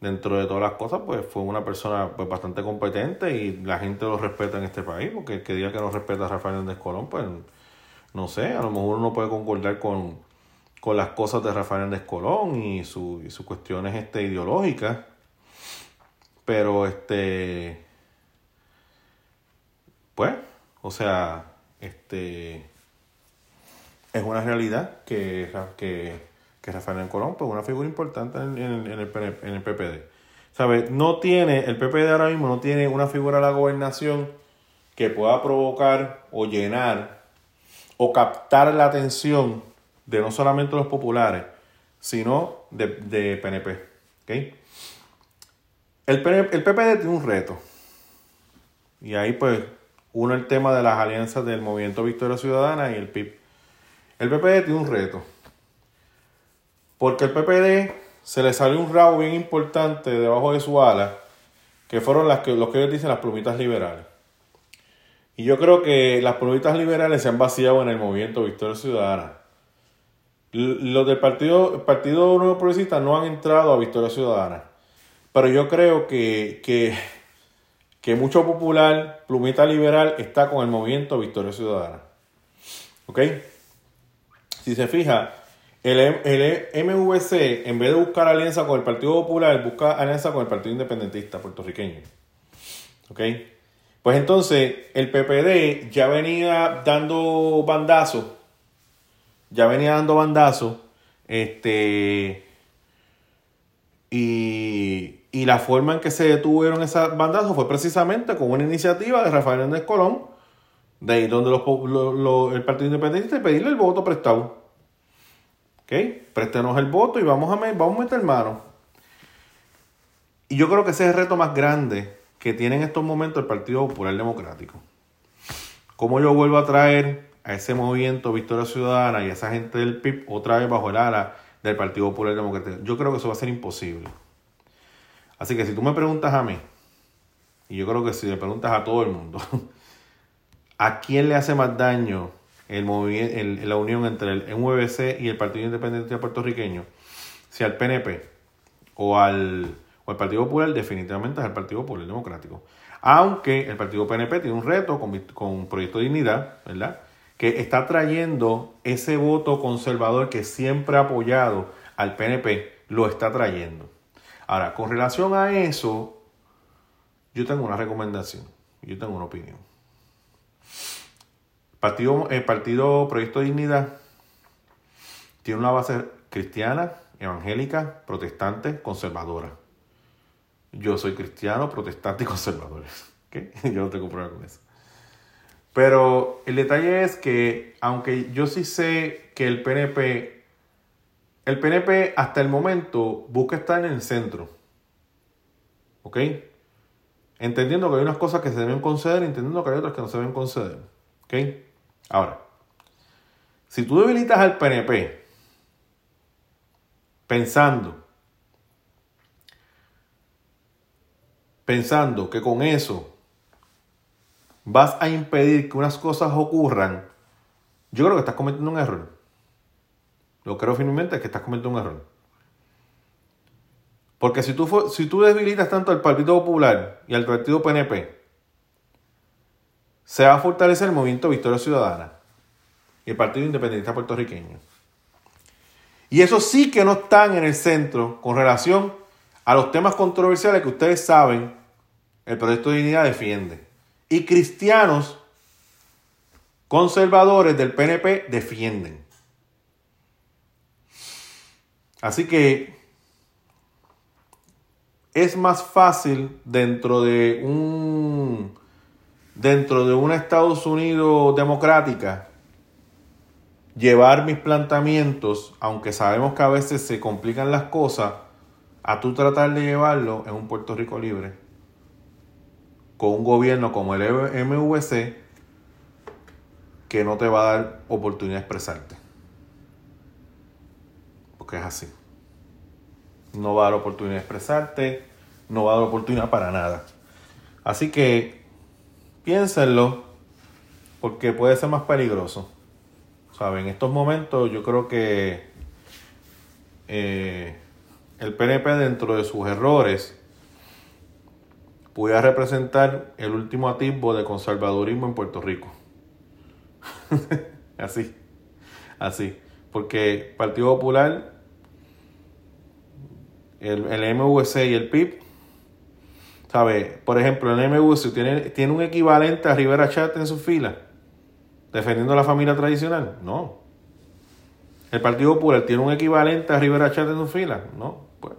dentro de todas las cosas, pues fue una persona pues, bastante competente y la gente lo respeta en este país, porque el que diga que no respeta a Rafael Hernández Colón, pues no sé, a lo mejor uno puede concordar con, las cosas de Rafael Hernández Colón y, su, y sus cuestiones este, ideológicas, pero este, pues, o sea, este, es una realidad que, que que Rafael Colón, pues una figura importante en, el, en, el, PPD. ¿Sabe? No tiene, el PPD ahora mismo no tiene una figura de la gobernación que pueda provocar o llenar o captar la atención de no solamente los populares, sino de, de PNP. ¿okay? El, el PPD tiene un reto. Y ahí pues uno el tema de las alianzas del Movimiento Victoria Ciudadana y el PIB. El PPD tiene un reto. Porque el PPD se le salió un rabo bien importante debajo de su ala, que fueron las que, los que ellos dicen las plumitas liberales. Y yo creo que las plumitas liberales se han vaciado en el movimiento Victoria Ciudadana. Los del Partido, partido Nuevo Progresista no han entrado a Victoria Ciudadana. Pero yo creo que, que, que mucho popular, plumita liberal, está con el movimiento Victoria Ciudadana. ¿Ok? Si se fija, el, el, MVC, en vez de buscar alianza con el Partido Popular, busca alianza con el Partido Independentista puertorriqueño. ¿Ok? Pues entonces, el PPD ya venía dando bandazos. Ya venía dando bandazos. Este. Y, y la forma en que se detuvieron esos bandazos fue precisamente con una iniciativa de Rafael Hernández Colón, de ahí donde los, el Partido Independentista pedirle el voto prestado. Préstenos el voto y vamos a, vamos a meter mano. Y yo creo que ese es el reto más grande que tiene en estos momentos el Partido Popular Democrático. ¿Cómo yo vuelvo a traer a ese movimiento Victoria Ciudadana y a esa gente del PIB otra vez bajo el ala del Partido Popular Democrático? Yo creo que eso va a ser imposible. Así que si tú me preguntas a mí, y yo creo que si le preguntas a todo el mundo, ¿a quién le hace más daño el, el, la unión entre el MVC y el Partido Independiente Puertorriqueño, si al PNP o al, o al Partido Popular, definitivamente es el Partido Popular Democrático. Aunque el Partido PNP tiene un reto con, con Proyecto de Dignidad, ¿verdad? Que está trayendo ese voto conservador que siempre ha apoyado al PNP, lo está trayendo. Ahora, con relación a eso, yo tengo una recomendación, yo tengo una opinión. Partido, el Partido Proyecto Dignidad tiene una base cristiana, evangélica, protestante, conservadora. Yo soy cristiano, protestante y conservador. Yo no tengo problema con eso. Pero el detalle es que, aunque yo sí sé que el PNP, el PNP hasta el momento busca estar en el centro. ¿Ok? Entendiendo que hay unas cosas que se deben conceder, entendiendo que hay otras que no se deben conceder. ¿Ok? Ahora, si tú debilitas al PNP pensando, pensando que con eso vas a impedir que unas cosas ocurran, yo creo que estás cometiendo un error. Lo creo firmemente que estás cometiendo un error. Porque si tú, si tú debilitas tanto al Partido Popular y al Partido PNP, se va a fortalecer el movimiento Victoria Ciudadana y el Partido Independiente Puertorriqueño. Y eso sí que no están en el centro con relación a los temas controversiales que ustedes saben el Proyecto de Dignidad defiende. Y cristianos conservadores del PNP defienden. Así que es más fácil dentro de un dentro de una Estados Unidos democrática llevar mis planteamientos, aunque sabemos que a veces se complican las cosas, a tú tratar de llevarlo en un Puerto Rico libre, con un gobierno como el MVC, que no te va a dar oportunidad de expresarte. Porque es así no va a dar oportunidad de expresarte, no va a dar oportunidad para nada. Así que piénsenlo, porque puede ser más peligroso. En estos momentos yo creo que eh, el PNP dentro de sus errores pudiera representar el último atisbo de conservadurismo en Puerto Rico. así, así. Porque Partido Popular el, el MVC y el PIB. ¿Sabe? Por ejemplo, el MVC tiene, tiene un equivalente a Rivera Chat en su fila, defendiendo la familia tradicional. No. El Partido Popular tiene un equivalente a Rivera Chat en su fila. No. Pues.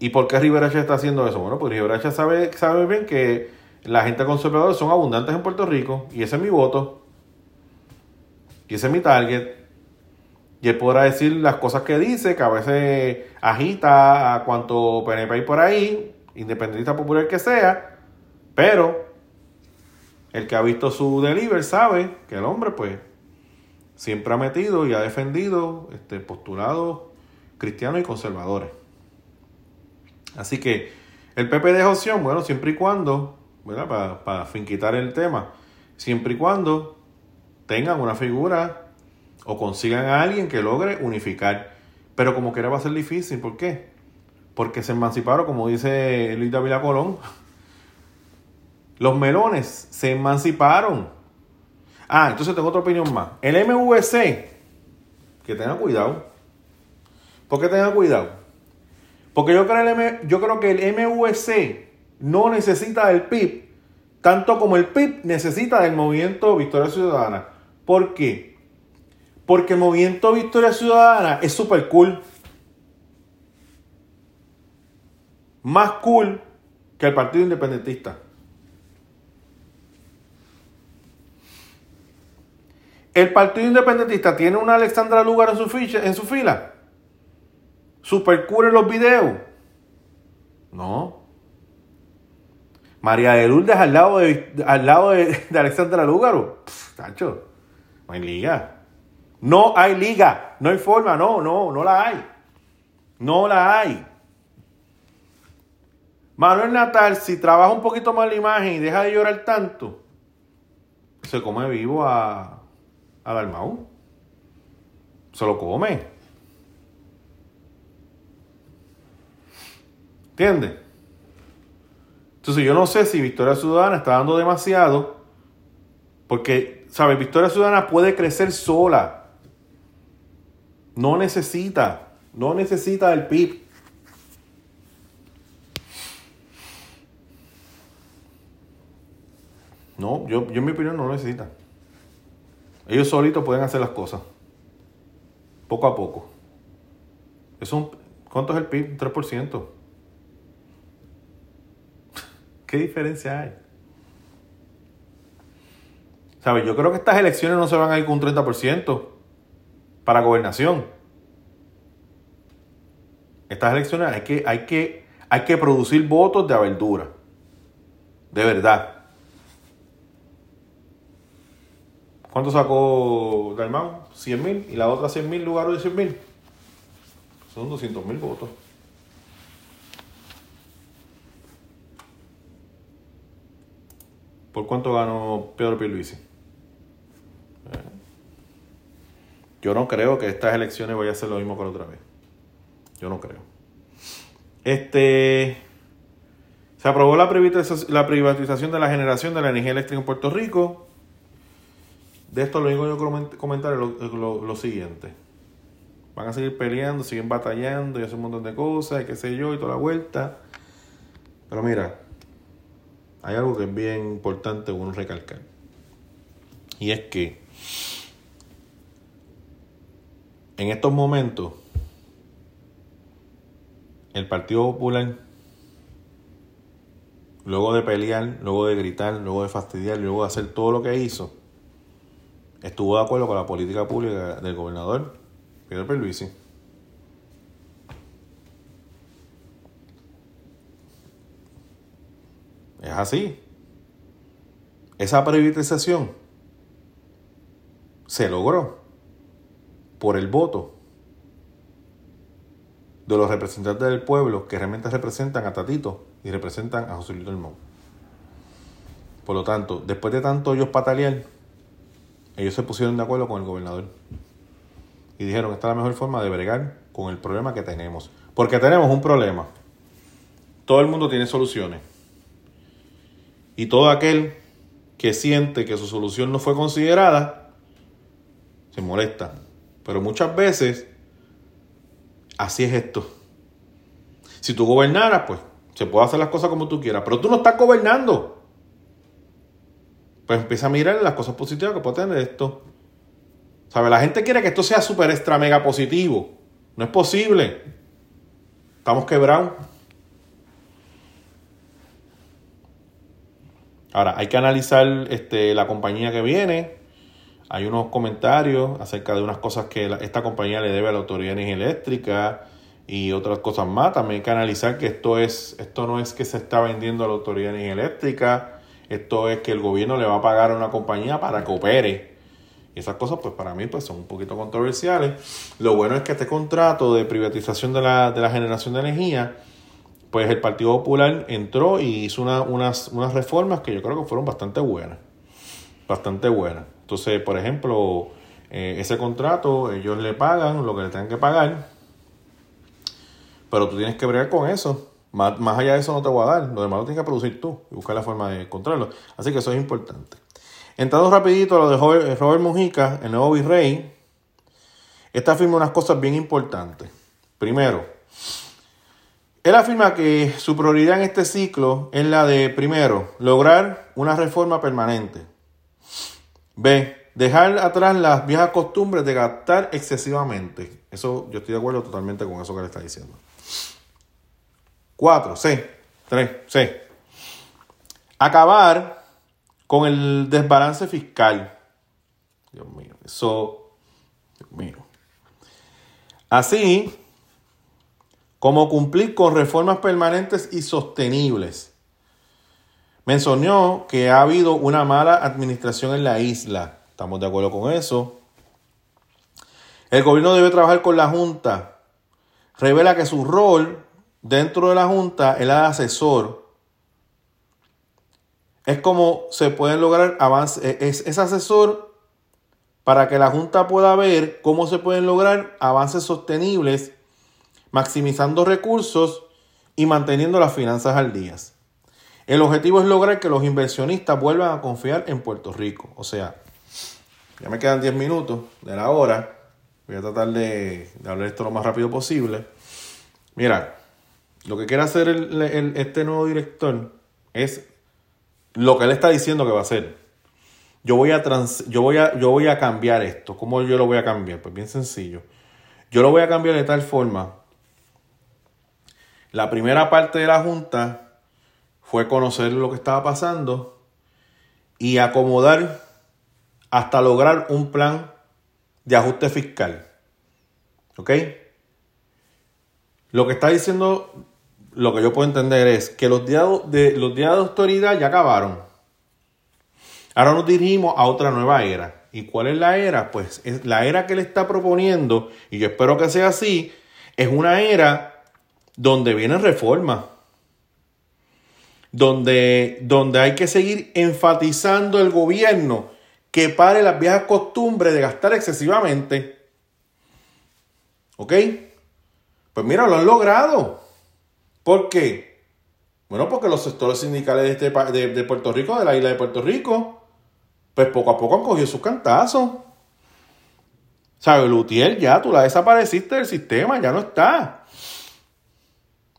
¿Y por qué Rivera Chat está haciendo eso? Bueno, pues Rivera Chat sabe, sabe bien que la gente conservadora son abundantes en Puerto Rico y ese es mi voto. Y ese es mi target. Y él podrá decir las cosas que dice, que a veces agita a cuanto PNP hay por ahí, independentista popular que sea, pero el que ha visto su deliver sabe que el hombre, pues, siempre ha metido y ha defendido este, postulados cristianos y conservadores. Así que el PP de opción, bueno, siempre y cuando, ¿verdad? Para, para finquitar el tema, siempre y cuando tengan una figura o consigan a alguien que logre unificar. Pero como quiera va a ser difícil. ¿Por qué? Porque se emanciparon, como dice Luis David Colón. Los melones se emanciparon. Ah, entonces tengo otra opinión más. El MVC, que tenga cuidado. ¿Por qué tenga cuidado? Porque yo creo, que el MVC no necesita del PIB tanto como el PIB necesita del movimiento Victoria Ciudadana. ¿Por qué? Porque el movimiento Victoria Ciudadana es súper cool. Más cool que el Partido Independentista. El Partido Independentista tiene una Alexandra Lugar en su fila. Super cool en los videos. No. María de Lourdes al lado de, al lado de, Alexandra Lúgaro. tacho, no hay liga. No hay liga, no hay forma, no, no, no la hay. No la hay. Manuel Natal, si trabaja un poquito más la imagen y deja de llorar tanto, se come vivo a, a Dalmau. Se lo come. ¿Entiendes? Entonces yo no sé si Victoria Ciudadana está dando demasiado, porque, ¿sabes? Victoria Ciudadana puede crecer sola. No necesita, no necesita el PIB. No, yo, yo en mi opinión no lo necesita. Ellos solitos pueden hacer las cosas. Poco a poco. Es un, ¿Cuánto es el PIB? 3%. ¿Qué diferencia hay? ¿Sabes? Yo creo que estas elecciones no se van a ir con un 30% para gobernación. Estas elecciones hay que, hay que, hay que producir votos de abertura. De verdad. ¿Cuánto sacó Dalmau? 100 mil. ¿Y la otra 100 mil lugar de 100 mil? Son 200 mil votos. ¿Por cuánto ganó Pedro Pierluisi? Eh. Yo no creo que estas elecciones vayan a ser lo mismo que la otra vez. Yo no creo. Este. Se aprobó la privatización de la generación de la energía eléctrica en Puerto Rico. De esto lo digo yo comentar lo, lo, siguiente. Van a seguir peleando, siguen batallando y hacen un montón de cosas, y qué sé yo, y toda la vuelta. Pero mira, hay algo que es bien importante uno recalcar. Y es que en estos momentos el Partido Popular, luego de pelear, luego de gritar, luego de fastidiar, luego de hacer todo lo que hizo, estuvo de acuerdo con la política pública del gobernador Pedro Pierluisi. Es así. Esa privatización se logró por el voto de los representantes del pueblo que realmente representan a Tatito y representan a José Luis Dalmau. Por lo tanto, después de tanto ellos patalear, ellos se pusieron de acuerdo con el gobernador. Y dijeron, esta es la mejor forma de bregar con el problema que tenemos. Porque tenemos un problema. Todo el mundo tiene soluciones. Y todo aquel que siente que su solución no fue considerada, se molesta. Pero muchas veces, así es esto. Si tú gobernaras, pues se puede hacer las cosas como tú quieras, pero tú no estás gobernando pues empieza a mirar las cosas positivas que puede tener esto. ¿Sabe? La gente quiere que esto sea súper extra mega positivo. No es posible. Estamos quebrados. Ahora, hay que analizar este, la compañía que viene. Hay unos comentarios acerca de unas cosas que esta compañía le debe a la Autoridad de Energía Eléctrica y otras cosas más. También hay que analizar que esto, es, esto no es que se está vendiendo a la Autoridad de Energía Eléctrica esto es que el gobierno le va a pagar a una compañía para que opere. Y esas cosas, pues para mí, pues son un poquito controversiales. Lo bueno es que este contrato de privatización de la, de la generación de energía, pues el Partido Popular entró y hizo unas, unas reformas que yo creo que fueron bastante buenas. Bastante buenas. Entonces, por ejemplo, eh, ese contrato, ellos le pagan lo que le tengan que pagar, pero tú tienes que bregar con eso. Más, allá de eso no te voy a dar. Lo demás lo tienes que producir tú y buscar la forma de encontrarlo. Así que eso es importante. Entrando rapidito a lo de Robert Mujica, el nuevo virrey. Esta afirma unas cosas bien importantes. Primero, él afirma que su prioridad en este ciclo es la de, primero, lograr una reforma permanente. B, dejar atrás las viejas costumbres de gastar excesivamente. Eso yo estoy de acuerdo totalmente con eso que le está diciendo. 4, C, 3, C. Acabar con el desbalance fiscal. Dios mío, eso, Dios mío. Así como cumplir con reformas permanentes y sostenibles. Mencionó que ha habido una mala administración en la isla. Estamos de acuerdo con eso. El gobierno debe trabajar con la Junta. Revela que su rol Dentro de la Junta, el asesor. es como se pueden lograr avances, e, es, es asesor para que la Junta pueda ver cómo se pueden lograr avances sostenibles, maximizando recursos y manteniendo las finanzas al día. El objetivo es lograr que los inversionistas vuelvan a confiar en Puerto Rico. O sea, ya me quedan 10 minutos de la hora. Voy a tratar de, hablar esto lo más rápido posible. Mira, lo que quiere hacer este nuevo director es lo que él está diciendo que va a hacer. Yo voy a, yo voy a, yo voy a cambiar esto. ¿Cómo yo lo voy a cambiar? Pues bien sencillo. Yo lo voy a cambiar de tal forma. La primera parte de la Junta fue conocer lo que estaba pasando y acomodar hasta lograr un plan de ajuste fiscal. ¿Ok? Lo que está diciendo lo que yo puedo entender es que los días de, los días de autoridad ya acabaron. Ahora nos dirigimos a otra nueva era. ¿Y cuál es la era? Pues es la era que él está proponiendo, y yo espero que sea así, es una era donde viene reforma. Donde, donde hay que seguir enfatizando el gobierno que pare las viejas costumbres de gastar excesivamente. ¿Ok? Pues mira, lo han logrado. ¿Por qué? Bueno, porque los sectores sindicales de, este, de, Puerto Rico, de la isla de Puerto Rico, pues poco a poco han cogido sus cantazos. ¿Sabes, Lutiel? Ya tú la desapareciste del sistema, ya no está.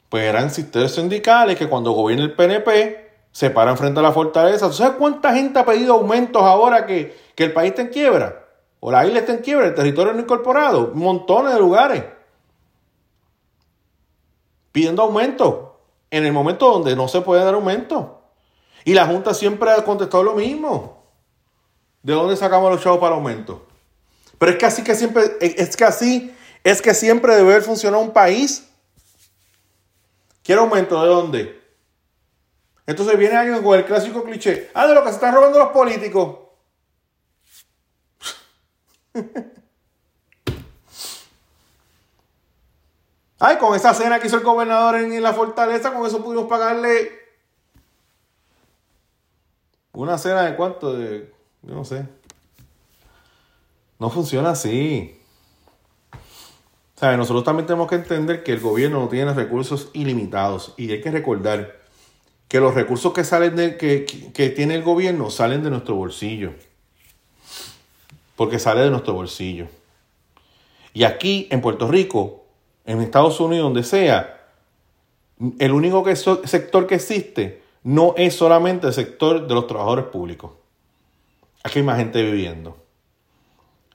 Pues eran sectores sindicales que cuando gobierna el PNP se paran frente a la fortaleza. ¿Tú sabes cuánta gente ha pedido aumentos ahora que, que el país está en quiebra? O la isla está en quiebra, el territorio no incorporado. Montones de lugares pidiendo aumento en el momento donde no se puede dar aumento. Y la Junta siempre ha contestado lo mismo. ¿De dónde sacamos los chavos para aumento? Pero es que así que siempre, es que así, es que siempre debe haber funcionado un país. ¿Quiere aumento de dónde? Entonces viene alguien con el clásico cliché. Ah, de lo que se están robando los políticos. Ay, con esa cena que hizo el gobernador en, la fortaleza, con eso pudimos pagarle una cena de cuánto, de, yo no sé. No funciona así. Nosotros también tenemos que entender que el gobierno no tiene recursos ilimitados y hay que recordar que los recursos que salen de, que, que tiene el gobierno salen de nuestro bolsillo. Porque sale de nuestro bolsillo. Y aquí en Puerto Rico en Estados Unidos, donde sea, el único sector que existe no es solamente el sector de los trabajadores públicos. Aquí hay más gente viviendo.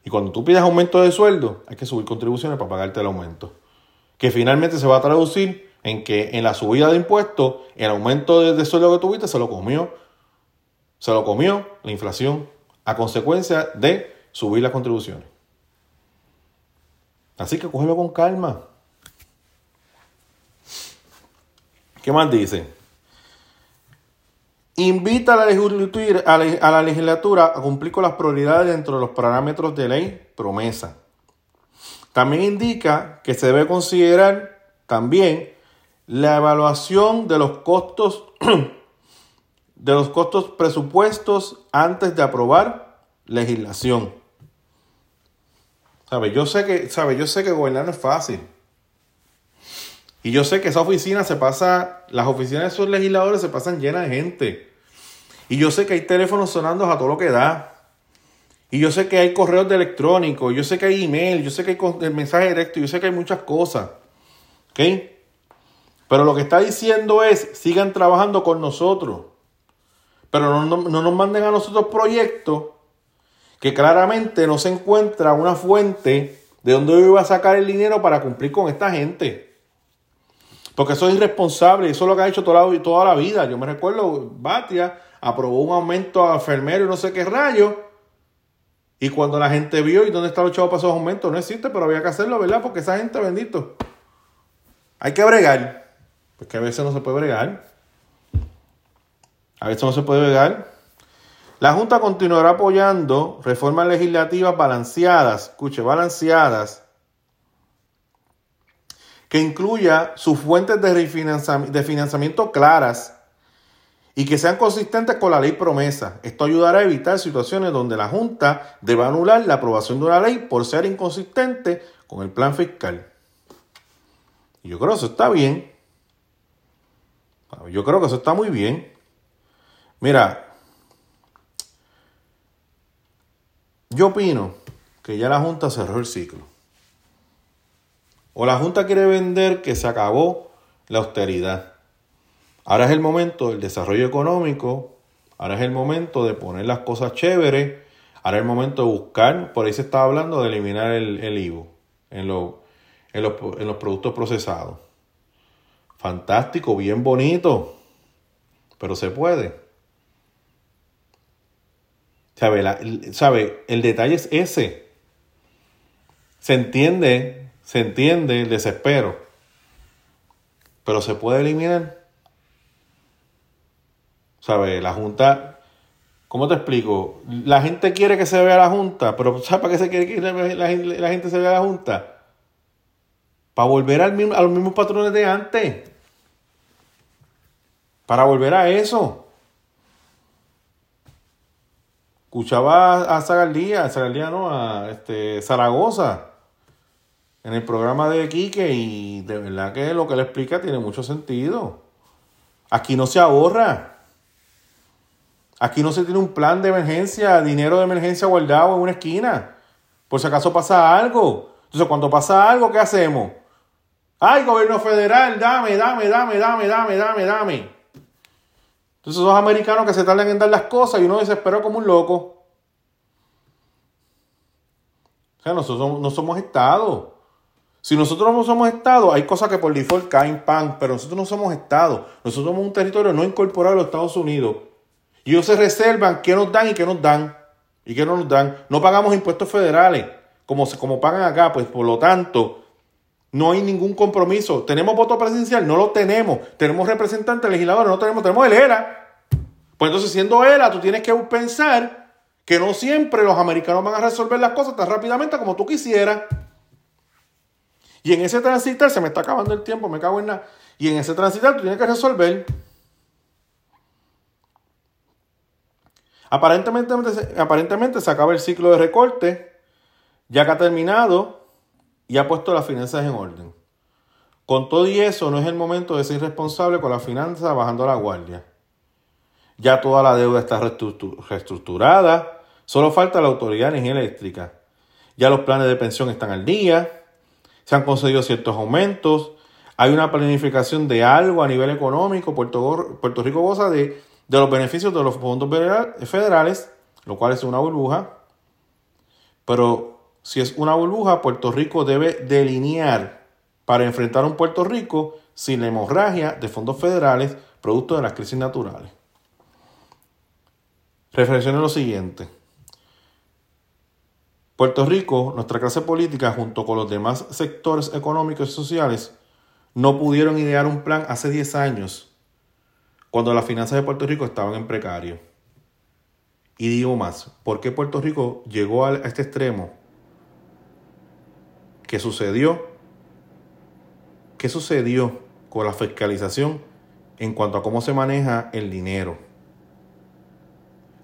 Y cuando tú pides aumento de sueldo, hay que subir contribuciones para pagarte el aumento. Que finalmente se va a traducir en que en la subida de impuestos, el aumento de, sueldo que tuviste se lo comió. Se lo comió la inflación a consecuencia de subir las contribuciones. Así que cógelo con calma. ¿Qué más dice? Invita a la, legislatura, a cumplir con las prioridades dentro de los parámetros de ley promesa. También indica que se debe considerar también la evaluación de los costos de los costos presupuestos antes de aprobar legislación. ¿Sabe? Yo sé que. Yo sé que gobernar no es fácil. Y yo sé que esa oficina se pasa, las oficinas de esos legisladores se pasan llenas de gente. Y yo sé que hay teléfonos sonando a todo lo que da. Y yo sé que hay correos de electrónico, yo sé que hay email, yo sé que hay mensaje directo, yo sé que hay muchas cosas. ¿Ok? Pero lo que está diciendo es, sigan trabajando con nosotros. Pero no, no nos manden a nosotros proyectos que claramente no se encuentra una fuente de donde yo iba a sacar el dinero para cumplir con esta gente. Porque eso es irresponsable, eso es lo que ha hecho toda la, toda la vida. Yo me recuerdo, Batia aprobó un aumento a enfermero y no sé qué rayo. Y cuando la gente vio y dónde está los chavos para esos aumentos, no existe, pero había que hacerlo, ¿verdad? Porque esa gente, bendito. Hay que bregar. Porque a veces no se puede bregar. A veces no se puede bregar. La Junta continuará apoyando reformas legislativas balanceadas, escuche, balanceadas, que incluya sus fuentes de, financiamiento claras y que sean consistentes con la ley promesa. Esto ayudará a evitar situaciones donde la Junta deba anular la aprobación de una ley por ser inconsistente con el plan fiscal. Yo creo que eso está bien. Yo creo que eso está muy bien. Mira, yo opino que ya la Junta cerró el ciclo. O la Junta quiere vender que se acabó la austeridad. Ahora es el momento del desarrollo económico, ahora es el momento de poner las cosas chéveres, ahora es el momento de buscar, por ahí se estaba hablando de eliminar el, IVU en, en, los, en los productos procesados. Fantástico, bien bonito, pero se puede. ¿Sabe? ¿Sabe? El detalle es ese. Se entiende, se entiende el desespero, pero se puede eliminar. ¿Sabes? La Junta, ¿cómo te explico? La gente quiere que se vea la Junta, pero ¿sabes para qué se quiere que la, gente se vea la Junta? Para volver al a los mismos patrones de antes. Para volver a eso. Escuchaba a Zagaldía, a Zagaldía no, a este, Zaragoza, en el programa de Quique, y de verdad que lo que le explica tiene mucho sentido. Aquí no se ahorra. Aquí no se tiene un plan de emergencia, dinero de emergencia guardado en una esquina. Por si acaso pasa algo. Entonces, cuando pasa algo, ¿qué hacemos? Ay, gobierno federal, dame, dame, dame, dame, dame, dame, dame. Entonces, esos americanos que se tardan en dar las cosas y uno desesperó como un loco. O sea, nosotros no somos Estado. Si nosotros no somos Estado, hay cosas que por default caen pan, pero nosotros no somos Estado. Nosotros somos un territorio no incorporado a los Estados Unidos. Y ellos se reservan qué nos dan y qué nos dan. Y qué no nos dan. No pagamos impuestos federales como, como pagan acá. Pues por lo tanto, no hay ningún compromiso. ¿Tenemos voto presidencial? No lo tenemos. ¿Tenemos representantes legisladores? No tenemos. Tenemos el ERA. Pues entonces, siendo ERA, tú tienes que pensar que no siempre los americanos van a resolver las cosas tan rápidamente como tú quisieras. Y en ese transitar, se me está acabando el tiempo, me cago en nada. Y en ese transitar tú tienes que resolver. Aparentemente, aparentemente se acaba el ciclo de recorte, ya que ha terminado y ha puesto las finanzas en orden. Con todo y eso, no es el momento de ser irresponsable con las finanzas bajando la guardia. Ya toda la deuda está reestructurada, solo falta la Autoridad de Energía Eléctrica. Ya los planes de pensión están al día, se han concedido ciertos aumentos, hay una planificación de algo a nivel económico, Puerto, Puerto Rico goza de de los beneficios de los fondos federales, lo cual es una burbuja. Pero si es una burbuja, Puerto Rico debe delinear para enfrentar a un Puerto Rico sin hemorragia de fondos federales producto de las crisis naturales. Reflexione lo siguiente. Puerto Rico, nuestra clase política, junto con los demás sectores económicos y sociales, no pudieron idear un plan hace 10 años cuando las finanzas de Puerto Rico estaban en precario. Y digo más, ¿por qué Puerto Rico llegó a este extremo? ¿Qué sucedió? ¿Qué sucedió con la fiscalización en cuanto a cómo se maneja el dinero?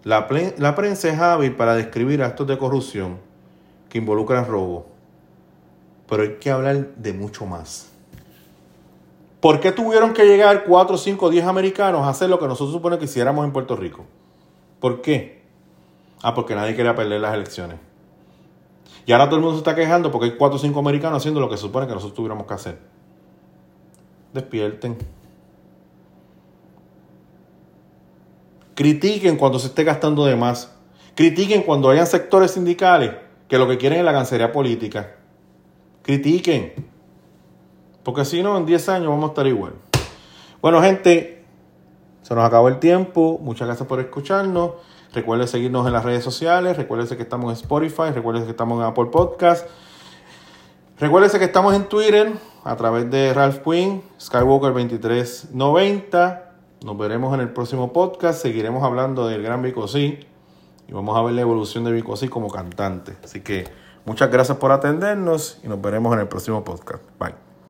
La, la prensa es hábil para describir actos de corrupción que involucran robo, pero hay que hablar de mucho más. ¿Por qué tuvieron que llegar 4, 5, 10 americanos a hacer lo que nosotros supone que hiciéramos en Puerto Rico? ¿Por qué? Ah, porque nadie quería perder las elecciones. Y ahora todo el mundo se está quejando porque hay 4 o 5 americanos haciendo lo que se supone que nosotros tuviéramos que hacer. Despierten. Critiquen cuando se esté gastando de más. Critiquen cuando hayan sectores sindicales que lo que quieren es la gancería política. Critiquen. Porque si no, en 10 años vamos a estar igual. Bueno, gente, se nos acabó el tiempo. Muchas gracias por escucharnos. Recuerden seguirnos en las redes sociales. Recuerden que estamos en Spotify. Recuerden que estamos en Apple Podcast. Recuerden que estamos en Twitter a través de Ralph Quinn, Skywalker2390. Nos veremos en el próximo podcast. Seguiremos hablando del gran Bicosí y vamos a ver la evolución de Bicosí como cantante. Así que muchas gracias por atendernos y nos veremos en el próximo podcast. Bye.